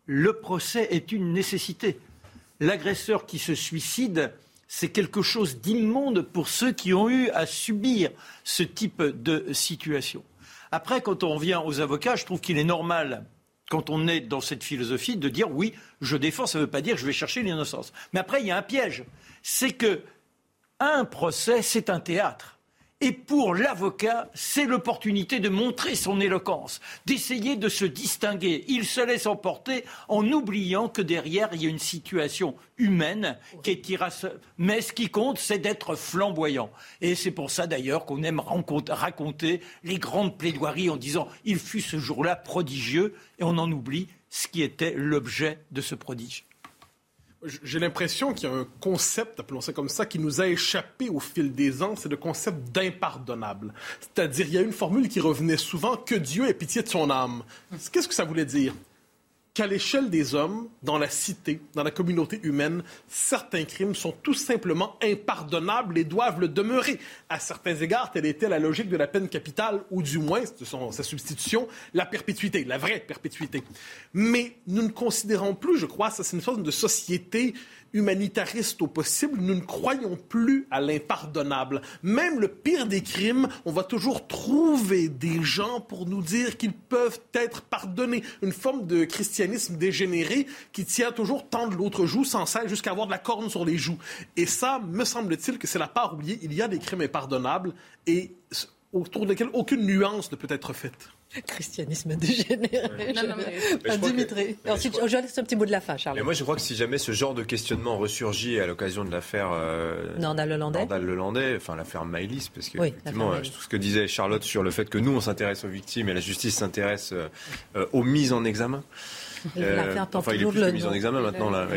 le procès est une nécessité. L'agresseur qui se suicide, c'est quelque chose d'immonde pour ceux qui ont eu à subir ce type de situation. Après, quand on revient aux avocats, je trouve qu'il est normal, quand on est dans cette philosophie, de dire oui, je défends, ça ne veut pas dire je vais chercher l'innocence. Mais après, il y a un piège. C'est que un procès, c'est un théâtre. Et pour l'avocat, c'est l'opportunité de montrer son éloquence, d'essayer de se distinguer. Il se laisse emporter en oubliant que derrière, il y a une situation humaine qui est. Mais ce qui compte, c'est d'être flamboyant. Et c'est pour ça d'ailleurs qu'on aime raconter les grandes plaidoiries en disant il fut ce jour-là prodigieux, et on en oublie ce qui était l'objet de ce prodige. J'ai l'impression qu'il y a un concept, appelons ça comme ça, qui nous a échappé au fil des ans, c'est le concept d'impardonnable. C'est-à-dire, il y a une formule qui revenait souvent, que Dieu ait pitié de son âme. Qu'est-ce que ça voulait dire? Qu'à l'échelle des hommes, dans la cité, dans la communauté humaine, certains crimes sont tout simplement impardonnables et doivent le demeurer. À certains égards, telle était la logique de la peine capitale, ou du moins, son- sa substitution, la perpétuité, la vraie perpétuité. Mais nous ne considérons plus, je crois, ça c'est une forme de société humanitariste au possible, nous ne croyons plus à l'impardonnable. Même le pire des crimes, on va toujours trouver des gens pour nous dire qu'ils peuvent être pardonnés. Une forme de christianisme dégénéré qui tient toujours tant de l'autre joue sans cesse jusqu'à avoir de la corne sur les joues. Et ça, me semble-t-il que c'est la part oubliée. Il y a des crimes impardonnables et autour desquels aucune nuance ne peut être faite. [laughs] Christianisme dégénéré. Non, non, mais... Dimitri. Je laisse un petit mot de la fin, Charles. Mais moi, je crois que si jamais ce genre de questionnement ressurgit à l'occasion de l'affaire euh, Nordal-Lelandais, Nordal enfin l'affaire Maïlis, parce que effectivement, tout ce que disait Charlotte sur le fait que nous, on s'intéresse aux victimes et la justice s'intéresse euh, aux mises en examen. Euh, enfin, il est plus mis en examen maintenant là.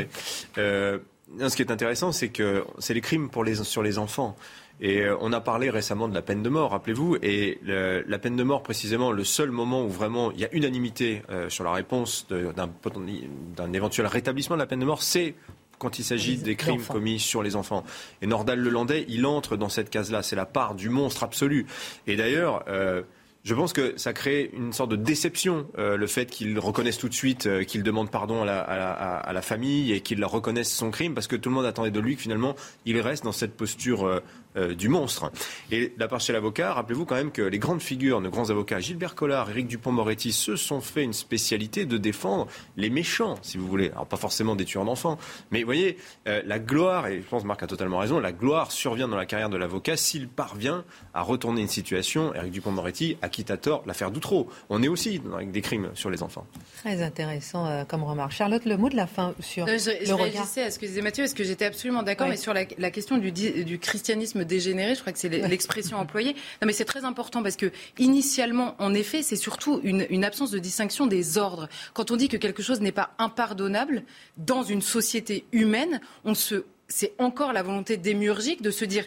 Euh, ce qui est intéressant, c'est que c'est les crimes pour les, sur les enfants. Et euh, on a parlé récemment de la peine de mort, rappelez-vous. Et la peine de mort, précisément, le seul moment où vraiment il y a unanimité euh, sur la réponse d'un éventuel rétablissement de la peine de mort, c'est quand il s'agit des crimes commis sur les enfants. Et Nordal Lelandais, il entre dans cette case-là. C'est la part du monstre absolu. Et d'ailleurs. Euh, je pense que ça crée une sorte de déception, euh, le fait qu'il reconnaisse tout de suite, euh, qu'il demande pardon à la, à la famille et qu'il reconnaisse son crime, parce que tout le monde attendait de lui que finalement il reste dans cette posture euh, euh, du monstre. Et la part chez l'avocat, rappelez-vous quand même que les grandes figures, nos grands avocats, Gilbert Collard, Éric Dupont-Moretti, se sont fait une spécialité de défendre les méchants, si vous voulez. Alors pas forcément des tueurs d'enfants, mais vous voyez, euh, la gloire, et je pense Marc a totalement raison, la gloire survient dans la carrière de l'avocat s'il parvient à retourner une situation. Éric Dupont-Moretti acquitte à tort l'affaire d'Outreau. On est aussi avec des crimes sur les enfants. Très intéressant euh, comme remarque. Charlotte, le mot de la fin sur je, le je réagissais à ce que disait Mathieu, parce que j'étais absolument d'accord, mais sur la, question du, du christianisme dégénéré, je crois que c'est l'expression [laughs] employée. Non, mais c'est très important parce que initialement, en effet, c'est surtout une, une, absence de distinction des ordres. Quand on dit que quelque chose n'est pas impardonnable dans une société humaine, on se c'est encore la volonté démiurgique de se dire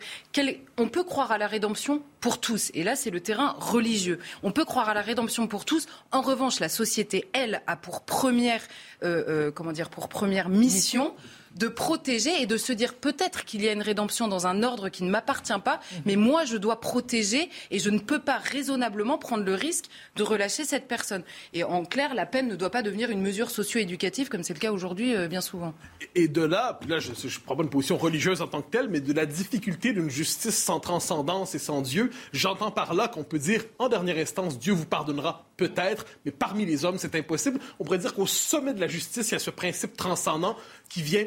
on peut croire à la rédemption pour tous. Et là, c'est le terrain religieux. On peut croire à la rédemption pour tous. En revanche, la société, elle, a pour première, euh, euh, comment dire, pour première mission de protéger et de se dire peut-être qu'il y a une rédemption dans un ordre qui ne m'appartient pas, mhm. mais moi je dois protéger et je ne peux pas raisonnablement prendre le risque de relâcher cette personne. Et en clair, la peine ne doit pas devenir une mesure socio-éducative comme c'est le cas aujourd'hui euh, bien souvent. Et de là, là je ne prends pas une position religieuse en tant que telle, mais de la difficulté d'une justice sans transcendance et sans Dieu, j'entends par là qu'on peut dire en dernière instance, Dieu vous pardonnera peut-être, mais parmi les hommes, c'est impossible. On pourrait dire qu'au sommet de la justice, il y a ce principe transcendant qui vient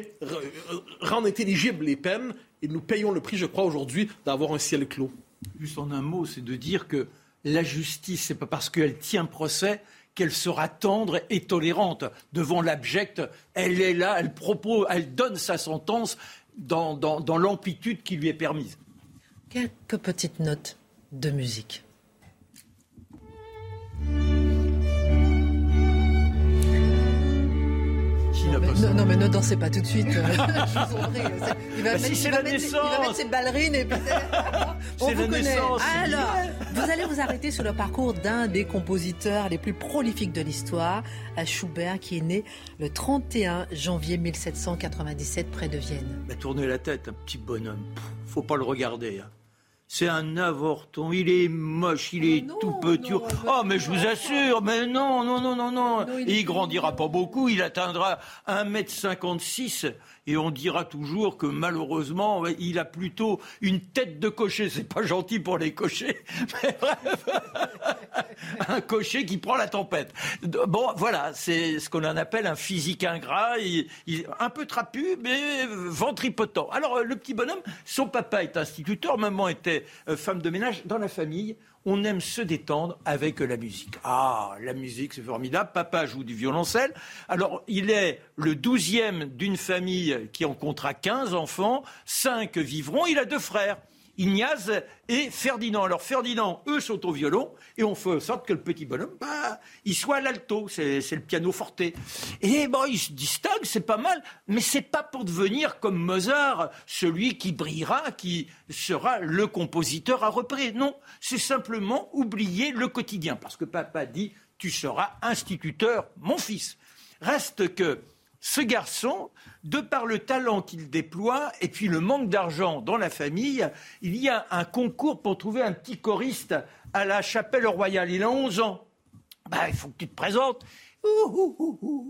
rendre intelligibles les peines. Et nous payons le prix, je crois, aujourd'hui d'avoir un ciel clos. Juste en un mot, c'est de dire que la justice, c'est pas parce qu'elle tient procès qu'elle sera tendre et tolérante devant l'abject. Elle est là, elle propose, elle donne sa sentence dans, dans l'amplitude qui lui est permise. Quelques petites notes de musique. Non, mais ne dansez pas tout de suite. [laughs] il va, mettre, ses ballerines et puis [laughs] on vous connaît. Alors, vous allez vous arrêter sur le parcours d'un des compositeurs les plus prolifiques de l'histoire, Schubert, qui est né le 31 janvier 1797 près de Vienne. Bah, tournez la tête, un petit bonhomme. Faut pas le regarder. Hein. C'est un avorton, il est moche, il est tout petit. oh, mais je vous assure, mais non, non, non, non, non. il, grandira pas beaucoup, il atteindra 1m56 et on dira toujours que malheureusement, il a plutôt une tête de cocher. C'est pas gentil pour les cochers, [laughs] mais bref, [laughs] un cocher qui prend la tempête. Bon, voilà, c'est ce qu'on en appelle un physique ingrat, il, un peu trapu, mais ventripotent. Alors, le petit bonhomme, son papa est instituteur, maman était euh, femme de ménage dans la famille on aime se détendre avec la musique. Ah, la musique, c'est formidable. Papa joue du violoncelle. Alors, il est le douzième d'une famille qui en comptera 15 enfants. Cinq vivront. Il a deux frères. Ignace et Ferdinand. Alors Ferdinand, eux, sont au violon et on fait en sorte que le petit bonhomme, bah, il soit à l'alto, c'est le piano forte. Et bon, il se distingue, c'est pas mal, mais c'est pas pour devenir comme Mozart, celui qui brillera, qui sera le compositeur à repris. Non, c'est simplement oublier le quotidien, parce que papa dit, tu seras instituteur, mon fils. Reste que ce garçon, de par le talent qu'il déploie et puis le manque d'argent dans la famille, il y a un concours pour trouver un petit choriste à la chapelle royale. Il a 11 ans. Bah, il faut que tu te présentes.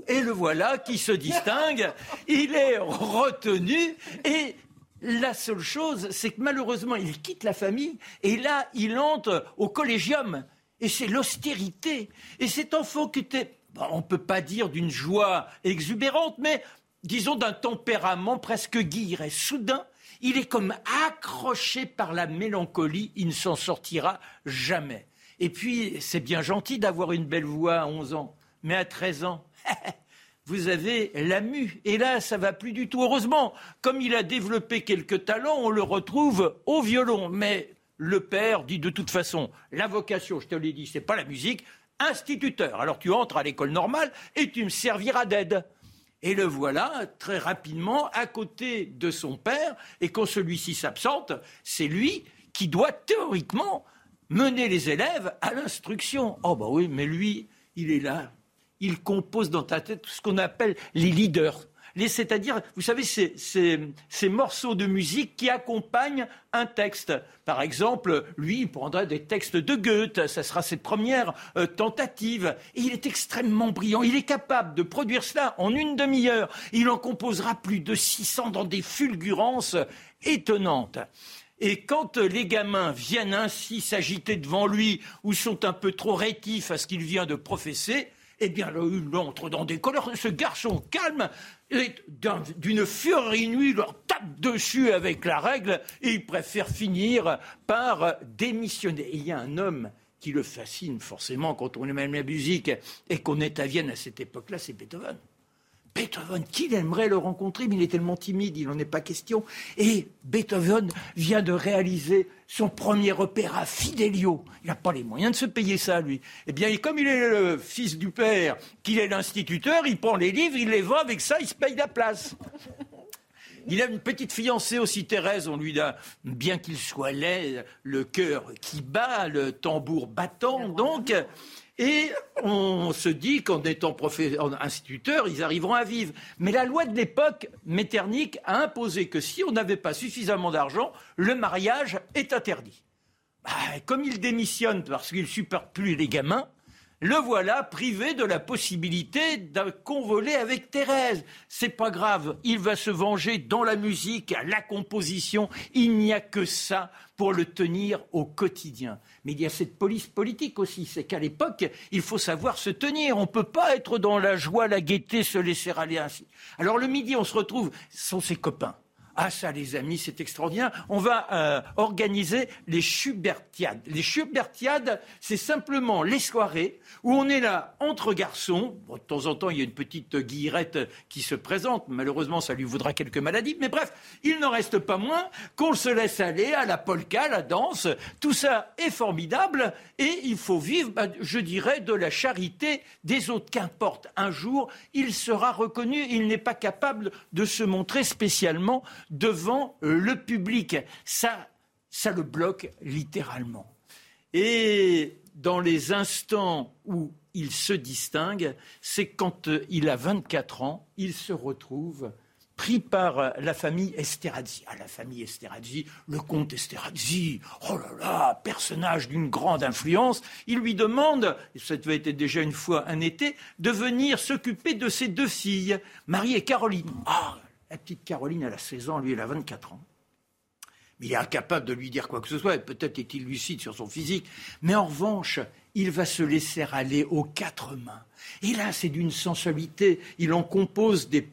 Et le voilà qui se distingue. Il est retenu et la seule chose, c'est que malheureusement, il quitte la famille et là, il entre au collégium. Et c'est l'austérité. Et cet enfant qui était on ne peut pas dire d'une joie exubérante, mais disons d'un tempérament presque guire. Et soudain, il est comme accroché par la mélancolie, il ne s'en sortira jamais. Et puis, c'est bien gentil d'avoir une belle voix à 11 ans, mais à 13 ans, [laughs] vous avez la mue. Et là, ça va plus du tout. Heureusement, comme il a développé quelques talents, on le retrouve au violon. Mais le père dit de toute façon, la vocation, je te l'ai dit, c'est pas la musique, instituteur. Alors tu entres à l'école normale et tu me serviras d'aide. Et le voilà très rapidement à côté de son père, et quand celui-ci s'absente, c'est lui qui doit théoriquement mener les élèves à l'instruction. Oh bah oui, mais lui, il est là. Il compose dans ta tête ce qu'on appelle les leaders c'est-à-dire, vous savez, ces, morceaux de musique qui accompagnent un texte. Par exemple, lui, il prendra des textes de Goethe, ça sera ses premières euh, tentatives. Et il est extrêmement brillant, il est capable de produire cela en une demi-heure. Il en composera plus de 600 dans des fulgurances étonnantes. Et quand les gamins viennent ainsi s'agiter devant lui ou sont un peu trop rétifs à ce qu'il vient de professer, eh bien, il entre dans des colères. Ce garçon calme, d'une furie inouïe, leur tape dessus avec la règle et il préfère finir par démissionner. il y a un homme qui le fascine forcément quand on aime la musique et qu'on est à Vienne à cette époque-là, c'est Beethoven. Beethoven, qui aimerait le rencontrer, mais il est tellement timide, il n'en est pas question. Et Beethoven vient de réaliser son premier opéra, Fidelio. Il n'a pas les moyens de se payer ça, lui. Eh bien, comme il est le fils du père, qu'il est l'instituteur, il prend les livres, il les vend, avec ça, il se paye la place. Il a une petite fiancée aussi, Thérèse. On lui donne, bien qu'il soit laid, le cœur qui bat, le tambour battant. Donc, et on se dit qu'en étant instituteur, ils arriveront à vivre. Mais la loi de l'époque, Metternich, a imposé que si on n'avait pas suffisamment d'argent, le mariage est interdit. Bah, comme il démissionne parce qu'il ne supporte plus les gamins, le voilà privé de la possibilité d'un convoler avec Thérèse. C'est pas grave, il va se venger dans la musique, la composition. Il n'y a que ça pour le tenir au quotidien. Mais il y a cette police politique aussi, c'est qu'à l'époque, il faut savoir se tenir. On ne peut pas être dans la joie, la gaieté, se laisser aller ainsi. Alors le midi, on se retrouve, ce sont ses copains. Ah ça, les amis, c'est extraordinaire. On va euh, organiser les Schubertiades. Les Schubertiades, c'est simplement les soirées où on est là entre garçons. de temps en temps, il y a une petite guillerette qui se présente. Malheureusement, ça lui voudra quelques maladies. Mais bref, il n'en reste pas moins qu'on se laisse aller à la polka, à la danse. Tout ça est formidable et il faut vivre, bah, je dirais, de la charité des autres. Qu'importe, un jour, il sera reconnu. Il n'est pas capable de se montrer spécialement devant euh, le public. Ça, ça le bloque littéralement. Et dans les instants où il se distingue, c'est quand euh, il a 24 ans, il se retrouve pris par euh, la famille Esterhazy. Ah, la famille Esterhazy, le comte Esterhazy, oh là là, personnage d'une grande influence, il lui demande, ça devait être déjà une fois un été, de venir s'occuper de ses deux filles, Marie et Caroline. Ah, la petite Caroline, elle a 16 ans, lui, elle a 24 ans. Il est incapable de lui dire quoi que ce soit, peut-être est-il lucide sur son physique. Mais en revanche, il va se laisser aller aux quatre mains. Et là, c'est d'une sensualité. Il en compose des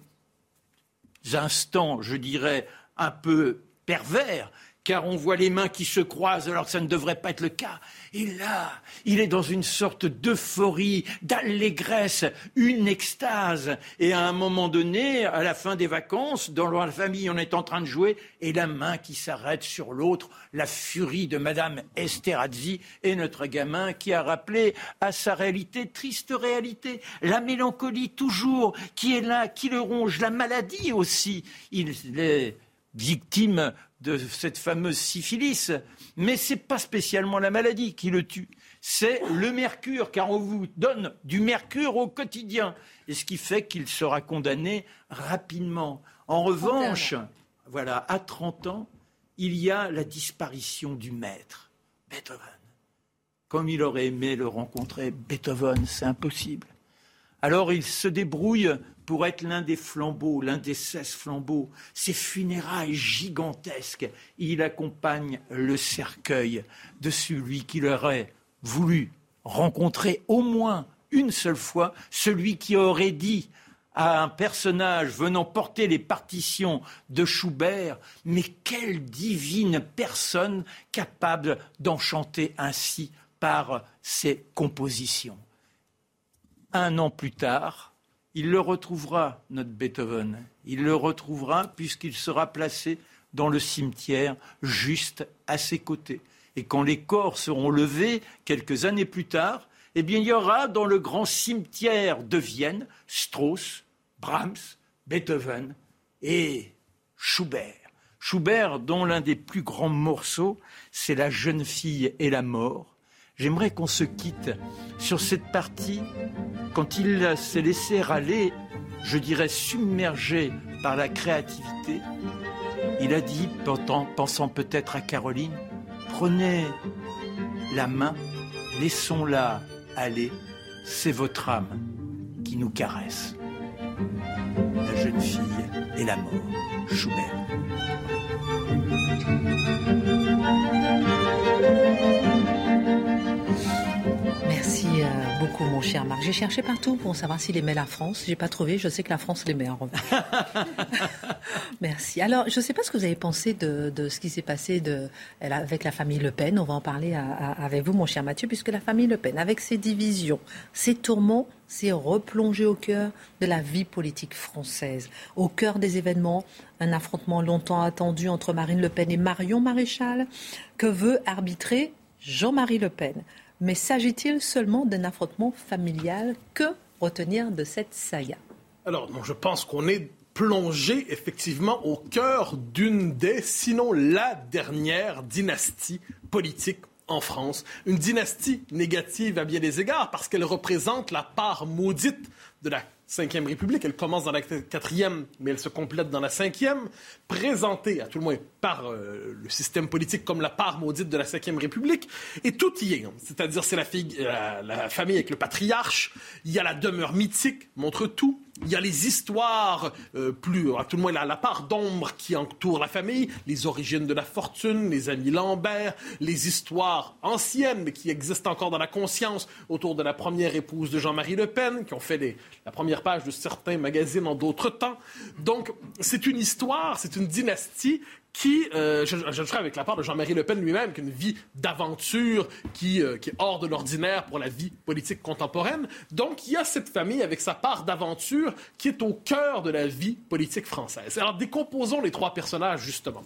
instants, je dirais, un peu pervers, car on voit les mains qui se croisent alors que ça ne devrait pas être le cas. Et là, il est dans une sorte d'euphorie, d'allégresse, une extase. Et à un moment donné, à la fin des vacances, dans la famille, on est en train de jouer, et la main qui s'arrête sur l'autre, la furie de Madame Esterhazy et notre gamin qui a rappelé à sa réalité, triste réalité, la mélancolie toujours qui est là, qui le ronge, la maladie aussi. Il est victime de cette fameuse syphilis. Mais ce n'est pas spécialement la maladie qui le tue, c'est le mercure, car on vous donne du mercure au quotidien. Et ce qui fait qu'il sera condamné rapidement. En revanche, voilà, à 30 ans, il y a la disparition du maître, Beethoven. Comme il aurait aimé le rencontrer, Beethoven, c'est impossible. Alors il se débrouille pour être l'un des flambeaux, l'un des 16 flambeaux. Ces funérailles gigantesques, il accompagne le cercueil de celui qu'il aurait voulu rencontrer au moins une seule fois, celui qui aurait dit à un personnage venant porter les partitions de Schubert, mais quelle divine personne capable d'enchanter ainsi par ses compositions. Un an plus tard, il le retrouvera, notre Beethoven. Il le retrouvera puisqu'il sera placé dans le cimetière juste à ses côtés. Et quand les corps seront levés quelques années plus tard, eh il y aura dans le grand cimetière de Vienne Strauss, Brahms, Beethoven et Schubert. Schubert, dont l'un des plus grands morceaux, c'est La jeune fille et la mort. J'aimerais qu'on se quitte sur cette partie quand il s'est laissé aller, je dirais submergé par la créativité. Il a dit, pensant peut-être à Caroline, prenez la main, laissons-la aller, c'est votre âme qui nous caresse. La jeune fille et la mort, Schubert. Beaucoup, mon cher Marc. J'ai cherché partout pour savoir s'il aimait la France. J'ai pas trouvé. Je sais que la France l'aimait en revanche. [laughs] Merci. Alors, je ne sais pas ce que vous avez pensé de, ce qui s'est passé de, avec la famille Le Pen. On va en parler avec vous, mon cher Mathieu, puisque la famille Le Pen, avec ses divisions, ses tourments, s'est replongée au cœur de la vie politique française, au cœur des événements, un affrontement longtemps attendu entre Marine Le Pen et Marion Maréchal, que veut arbitrer Jean-Marie Le Pen? Mais s'agit-il seulement d'un affrontement familial Que retenir de cette saga? Alors, je pense qu'on est plongé effectivement au cœur d'une des, sinon la dernière dynastie politique en France. Une dynastie négative à bien des égards parce qu'elle représente la part maudite de la Cinquième République. Elle commence dans la quatrième, mais elle se complète dans la cinquième. Présentée, à tout le moins, par euh, le système politique comme la part maudite de la Cinquième République. Et tout y est. Hein. C'est-à-dire, c'est la, la, famille avec le patriarche. Il y a la demeure mythique, montre tout. Il y a les histoires euh, plus, à tout le moins la, la part d'ombre qui entoure la famille, les origines de la fortune, les amis Lambert, les histoires anciennes mais qui existent encore dans la conscience autour de la première épouse de Jean-Marie Le Pen, qui ont fait la première page de certains magazines en d'autres temps. Donc, c'est une histoire, c'est une dynastie qui, euh, j'ajouterais avec la part de Jean-Marie Le Pen lui-même, qui a une vie d'aventure qui, euh, qui, est hors de l'ordinaire pour la vie politique contemporaine. Donc, il y a cette famille avec sa part d'aventure qui est au cœur de la vie politique française. Alors, décomposons les trois personnages, justement.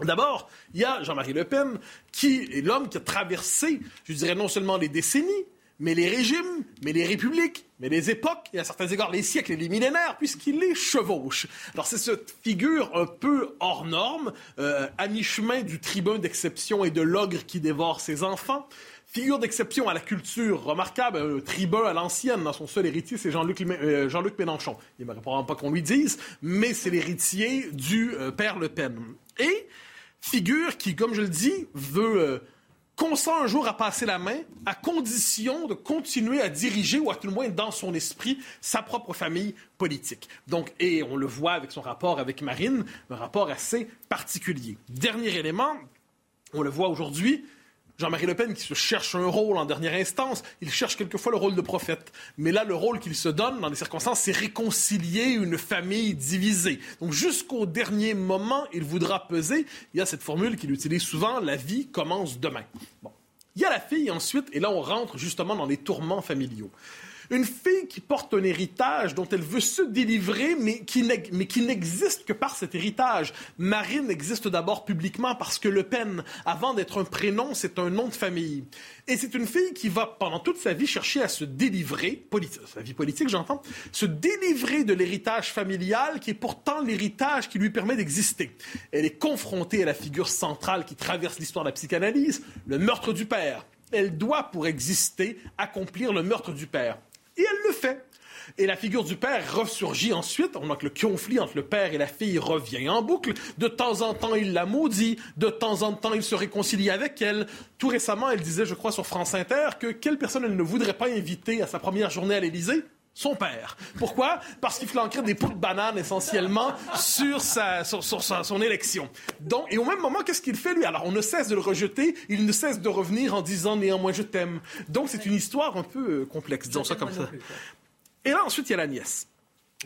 D'abord, il y a Jean-Marie Le Pen, qui est l'homme qui a traversé, je dirais, non seulement les décennies, mais les régimes, mais les républiques, mais les époques, et à certains égards les siècles et les millénaires, puisqu'il les chevauche. Alors c'est cette figure un peu hors norme, euh, à mi-chemin du tribun d'exception et de l'ogre qui dévore ses enfants. Figure d'exception à la culture remarquable, un tribun à l'ancienne, dans son seul héritier, c'est Jean-Luc euh, Mélenchon. Il ne probablement pas qu'on lui dise, mais c'est l'héritier du euh, père Le Pen. Et figure qui, comme je le dis, veut consent un jour à passer la main à condition de continuer à diriger, ou à tout le moins dans son esprit, sa propre famille politique. Donc, et on le voit avec son rapport avec Marine, un rapport assez particulier. Dernier élément, on le voit aujourd'hui, Jean-Marie Le Pen qui se cherche un rôle en dernière instance, il cherche quelquefois le rôle de prophète. Mais là, le rôle qu'il se donne dans les circonstances, c'est réconcilier une famille divisée. Donc jusqu'au dernier moment, il voudra peser. Il y a cette formule qu'il utilise souvent, la vie commence demain. Bon. Il y a la fille ensuite, et là on rentre justement dans les tourments familiaux. Une fille qui porte un héritage dont elle veut se délivrer, mais qui n'existe que par cet héritage. Marine existe d'abord publiquement parce que Le Pen, avant d'être un prénom, c'est un nom de famille. Et c'est une fille qui va, pendant toute sa vie, chercher à se délivrer, sa vie politique, j'entends, se délivrer de l'héritage familial qui est pourtant l'héritage qui lui permet d'exister. Elle est confrontée à la figure centrale qui traverse l'histoire de la psychanalyse, le meurtre du père. Elle doit, pour exister, accomplir le meurtre du père. Et elle le fait. Et la figure du père ressurgit ensuite. On voit que le conflit entre le père et la fille revient en boucle. De temps en temps, il la maudit. De temps en temps, il se réconcilie avec elle. Tout récemment, elle disait, je crois, sur France Inter, que quelle personne elle ne voudrait pas inviter à sa première journée à l'Élysée? Son père. Pourquoi? Parce qu'il flanquerait des pots de bananes essentiellement sur, sa, sur, son élection. Donc, et au même moment, qu'est-ce qu'il fait lui? Alors, on ne cesse de le rejeter, il ne cesse de revenir en disant néanmoins je t'aime. Donc, c'est une histoire un peu euh, complexe, disons ça comme ça. Et là, ensuite, il y a la nièce.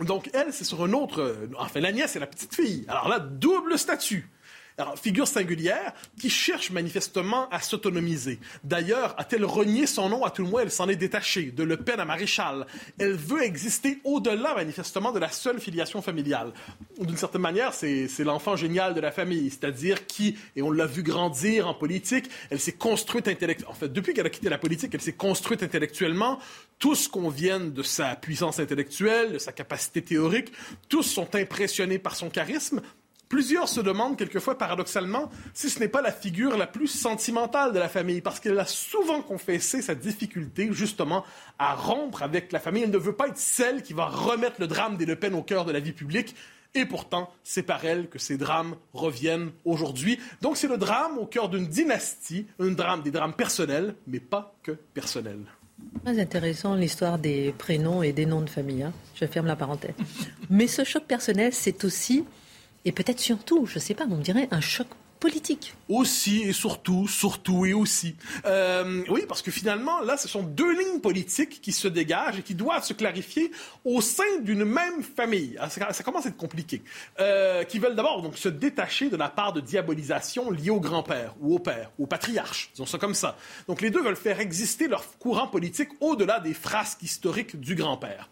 Donc, elle, c'est sur un autre. Euh, enfin, la nièce, c'est la petite fille. Alors là, double statut. Figure singulière qui cherche manifestement à s'autonomiser. D'ailleurs, a-t-elle renié son nom À tout le moins, elle s'en est détachée. De Le Pen à Maréchal. Elle veut exister au-delà, manifestement, de la seule filiation familiale. D'une certaine manière, c'est l'enfant génial de la famille, c'est-à-dire qui, et on l'a vu grandir en politique, elle s'est construite intellectuellement. En fait, depuis qu'elle a quitté la politique, elle s'est construite intellectuellement. Tous conviennent de sa puissance intellectuelle, de sa capacité théorique. Tous sont impressionnés par son charisme. Plusieurs se demandent quelquefois, paradoxalement, si ce n'est pas la figure la plus sentimentale de la famille, parce qu'elle a souvent confessé sa difficulté, justement, à rompre avec la famille. Elle ne veut pas être celle qui va remettre le drame des Le Pen au cœur de la vie publique. Et pourtant, c'est par elle que ces drames reviennent aujourd'hui. Donc c'est le drame au cœur d'une dynastie, un drame, des drames personnels, mais pas que personnels. Très intéressant l'histoire des prénoms et des noms de famille. Hein. Je ferme la parenthèse. Mais ce choc personnel, c'est aussi, et peut-être surtout, je ne sais pas, on dirait un choc politique. Aussi et surtout, surtout et aussi. Euh, oui, parce que finalement, là, ce sont deux lignes politiques qui se dégagent et qui doivent se clarifier au sein d'une même famille. Ah, ça, commence à être compliqué. Euh, qui veulent d'abord donc se détacher de la part de diabolisation liée au grand-père ou au père, ou au patriarche, disons ça comme ça. Donc les deux veulent faire exister leur courant politique au-delà des frasques historiques du grand-père.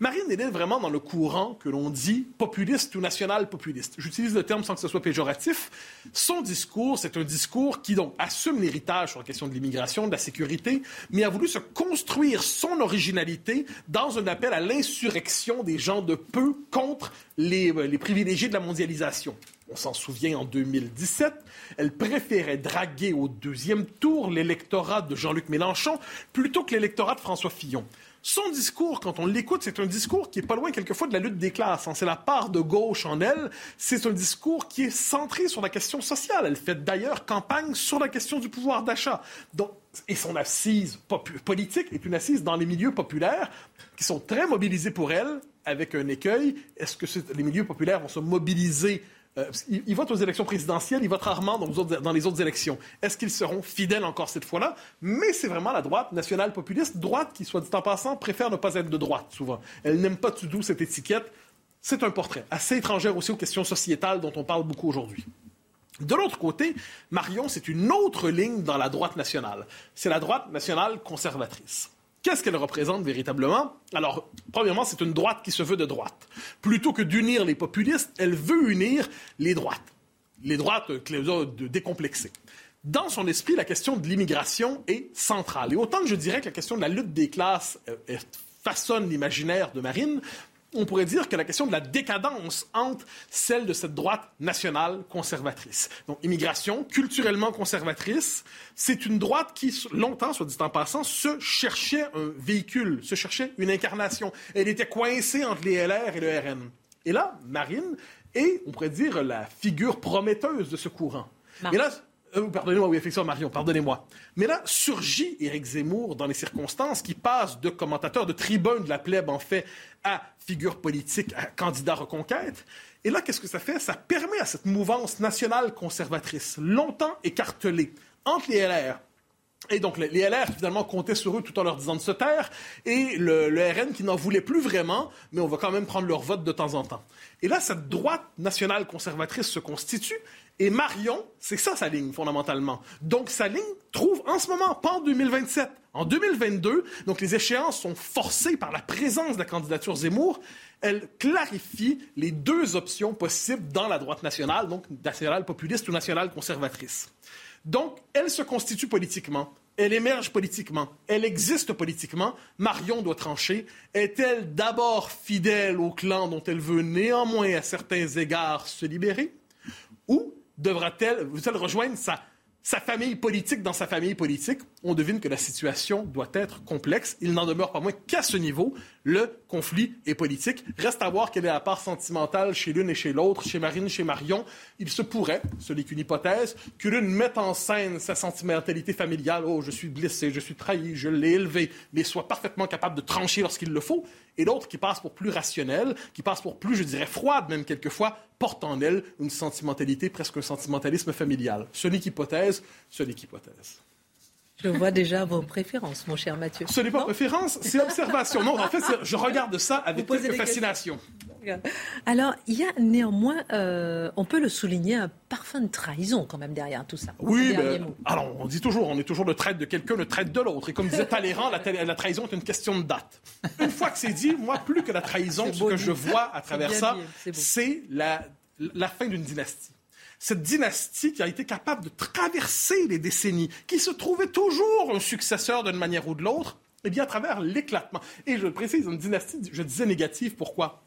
Marine est vraiment dans le courant que l'on dit populiste ou national-populiste. J'utilise le terme sans que ce soit péjoratif. Son discours, c'est un discours qui donc assume l'héritage sur la question de l'immigration, de la sécurité, mais a voulu se construire son originalité dans un appel à l'insurrection des gens de peu contre les, euh, les privilégiés de la mondialisation. On s'en souvient en 2017, elle préférait draguer au deuxième tour l'électorat de Jean-Luc Mélenchon plutôt que l'électorat de François Fillon. Son discours, quand on l'écoute, c'est un discours qui est pas loin quelquefois de la lutte des classes. Hein. C'est la part de gauche en elle. C'est un discours qui est centré sur la question sociale. Elle fait d'ailleurs campagne sur la question du pouvoir d'achat. et son assise politique est une assise dans les milieux populaires qui sont très mobilisés pour elle, avec un écueil. Est-ce que les milieux populaires vont se mobiliser euh, ils, votent aux élections présidentielles, ils votent rarement dans, les autres élections. Est-ce qu'ils seront fidèles encore cette fois-là? Mais c'est vraiment la droite nationale populiste, droite qui, soit dit en passant, préfère ne pas être de droite, souvent. Elle n'aime pas tout doux cette étiquette. C'est un portrait assez étrangère aussi aux questions sociétales dont on parle beaucoup aujourd'hui. De l'autre côté, Marion, c'est une autre ligne dans la droite nationale. C'est la droite nationale conservatrice. Qu'est-ce qu'elle représente véritablement? Alors, premièrement, c'est une droite qui se veut de droite. Plutôt que d'unir les populistes, elle veut unir les droites, les droites décomplexées. Dans son esprit, la question de l'immigration est centrale. Et autant que je dirais que la question de la lutte des classes euh, façonne l'imaginaire de Marine, on pourrait dire que la question de la décadence entre celle de cette droite nationale conservatrice. Donc, immigration, culturellement conservatrice, c'est une droite qui, longtemps, soit dit en passant, se cherchait un véhicule, se cherchait une incarnation. Elle était coincée entre les LR et le RN. Et là, Marine est, on pourrait dire, la figure prometteuse de ce courant. Et là, euh, pardonnez-moi, oui, effectivement, Marion, pardonnez-moi. Mais là, surgit Éric Zemmour dans les circonstances qui passe de commentateur, de tribune de la plèbe, en fait, à figure politique, à candidat reconquête. Et là, qu'est-ce que ça fait? Ça permet à cette mouvance nationale conservatrice, longtemps écartelée entre les LR, et donc, les LR, finalement, comptaient sur eux tout en leur disant de se taire, et le, le RN qui n'en voulait plus vraiment, mais on va quand même prendre leur vote de temps en temps. Et là, cette droite nationale conservatrice se constitue, et Marion, c'est ça sa ligne fondamentalement. Donc sa ligne trouve en ce moment, pas en 2027, en 2022, donc les échéances sont forcées par la présence de la candidature Zemmour, elle clarifie les deux options possibles dans la droite nationale, donc nationale populiste ou nationale conservatrice. Donc elle se constitue politiquement. Elle émerge politiquement, elle existe politiquement. Marion doit trancher. Est-elle d'abord fidèle au clan dont elle veut néanmoins à certains égards se libérer Ou devra-t-elle, elle rejoindre sa sa famille politique? Dans sa famille politique, on devine que la situation doit être complexe. Il n'en demeure pas moins qu'à ce niveau, le conflit est politique. Reste à voir quelle est la part sentimentale chez l'une et chez l'autre, chez Marine, chez Marion. Il se pourrait, ce n'est qu'une hypothèse, que l'une mette en scène sa sentimentalité familiale. Oh, je suis blessé, je suis trahi, je l'ai élevé, mais soit parfaitement capable de trancher lorsqu'il le faut. Et l'autre qui passe pour plus rationnel, qui passe pour plus, je dirais, froide même quelquefois, porte en elle une sentimentalité, presque un sentimentalisme familial. Ce n'est qu'hypothèse, ce n'est qu'hypothèse. Je vois déjà vos préférences, mon cher Mathieu. Ce n'est pas préférence, c'est observation. Non, en fait, je regarde ça avec fascination. Alors, il y a néanmoins, euh, on peut le souligner, un parfum de trahison quand même derrière tout ça. Oui, ben, alors on dit toujours, on est toujours le traite de quelqu'un, le traite de l'autre. Et comme disait Talleyrand, la, la, trahison est une question de date. Une fois que c'est dit, moi, plus que la trahison, ce que je vois à travers ça, c'est la, la fin d'une dynastie cette dynastie qui a été capable de traverser les décennies, qui se trouvait toujours un successeur d'une manière ou de l'autre, eh bien, à travers l'éclatement. Et je précise, une dynastie, je disais négative, pourquoi?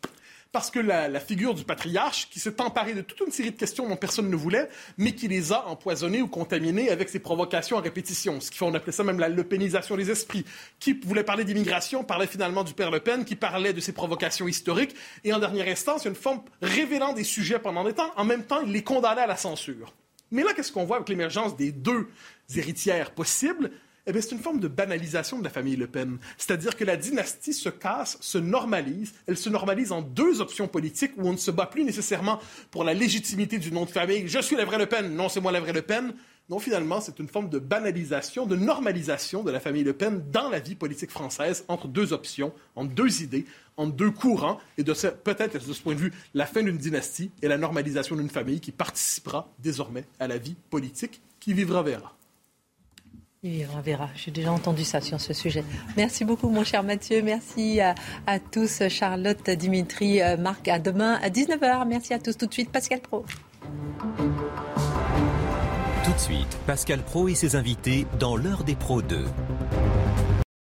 Parce que la, figure du patriarche, qui s'est emparé de toute une série de questions dont personne ne voulait, mais qui les a empoisonnées ou contaminées avec ses provocations à répétition, ce qui fait, on appelait ça même la lepénisation des esprits. Qui voulait parler d'immigration parlait finalement du père Le Pen, qui parlait de ses provocations historiques, et en dernière instance, une forme révélant des sujets pendant des temps, en même temps, il les condamnait à la censure. Mais là, qu'est-ce qu'on voit avec l'émergence des deux héritières possibles? Eh c'est une forme de banalisation de la famille Le Pen. C'est-à-dire que la dynastie se casse, se normalise. Elle se normalise en deux options politiques où on ne se bat plus nécessairement pour la légitimité du nom de famille. Je suis la vraie Le Pen. Non, c'est moi la vraie Le Pen. Non, finalement, c'est une forme de banalisation, de normalisation de la famille Le Pen dans la vie politique française entre deux options, entre deux idées, entre deux courants, et de peut-être, de ce point de vue, la fin d'une dynastie et la normalisation d'une famille qui participera désormais à la vie politique, qui vivra verra. On verra. J'ai déjà entendu ça sur ce sujet. Merci beaucoup, mon cher Mathieu. Merci à, tous, Charlotte, Dimitri, euh, Marc. À demain à 19h. Merci à tous. Tout de suite, Pascal Pro. Tout de suite, Pascal Pro et ses invités dans l'heure des pros 2.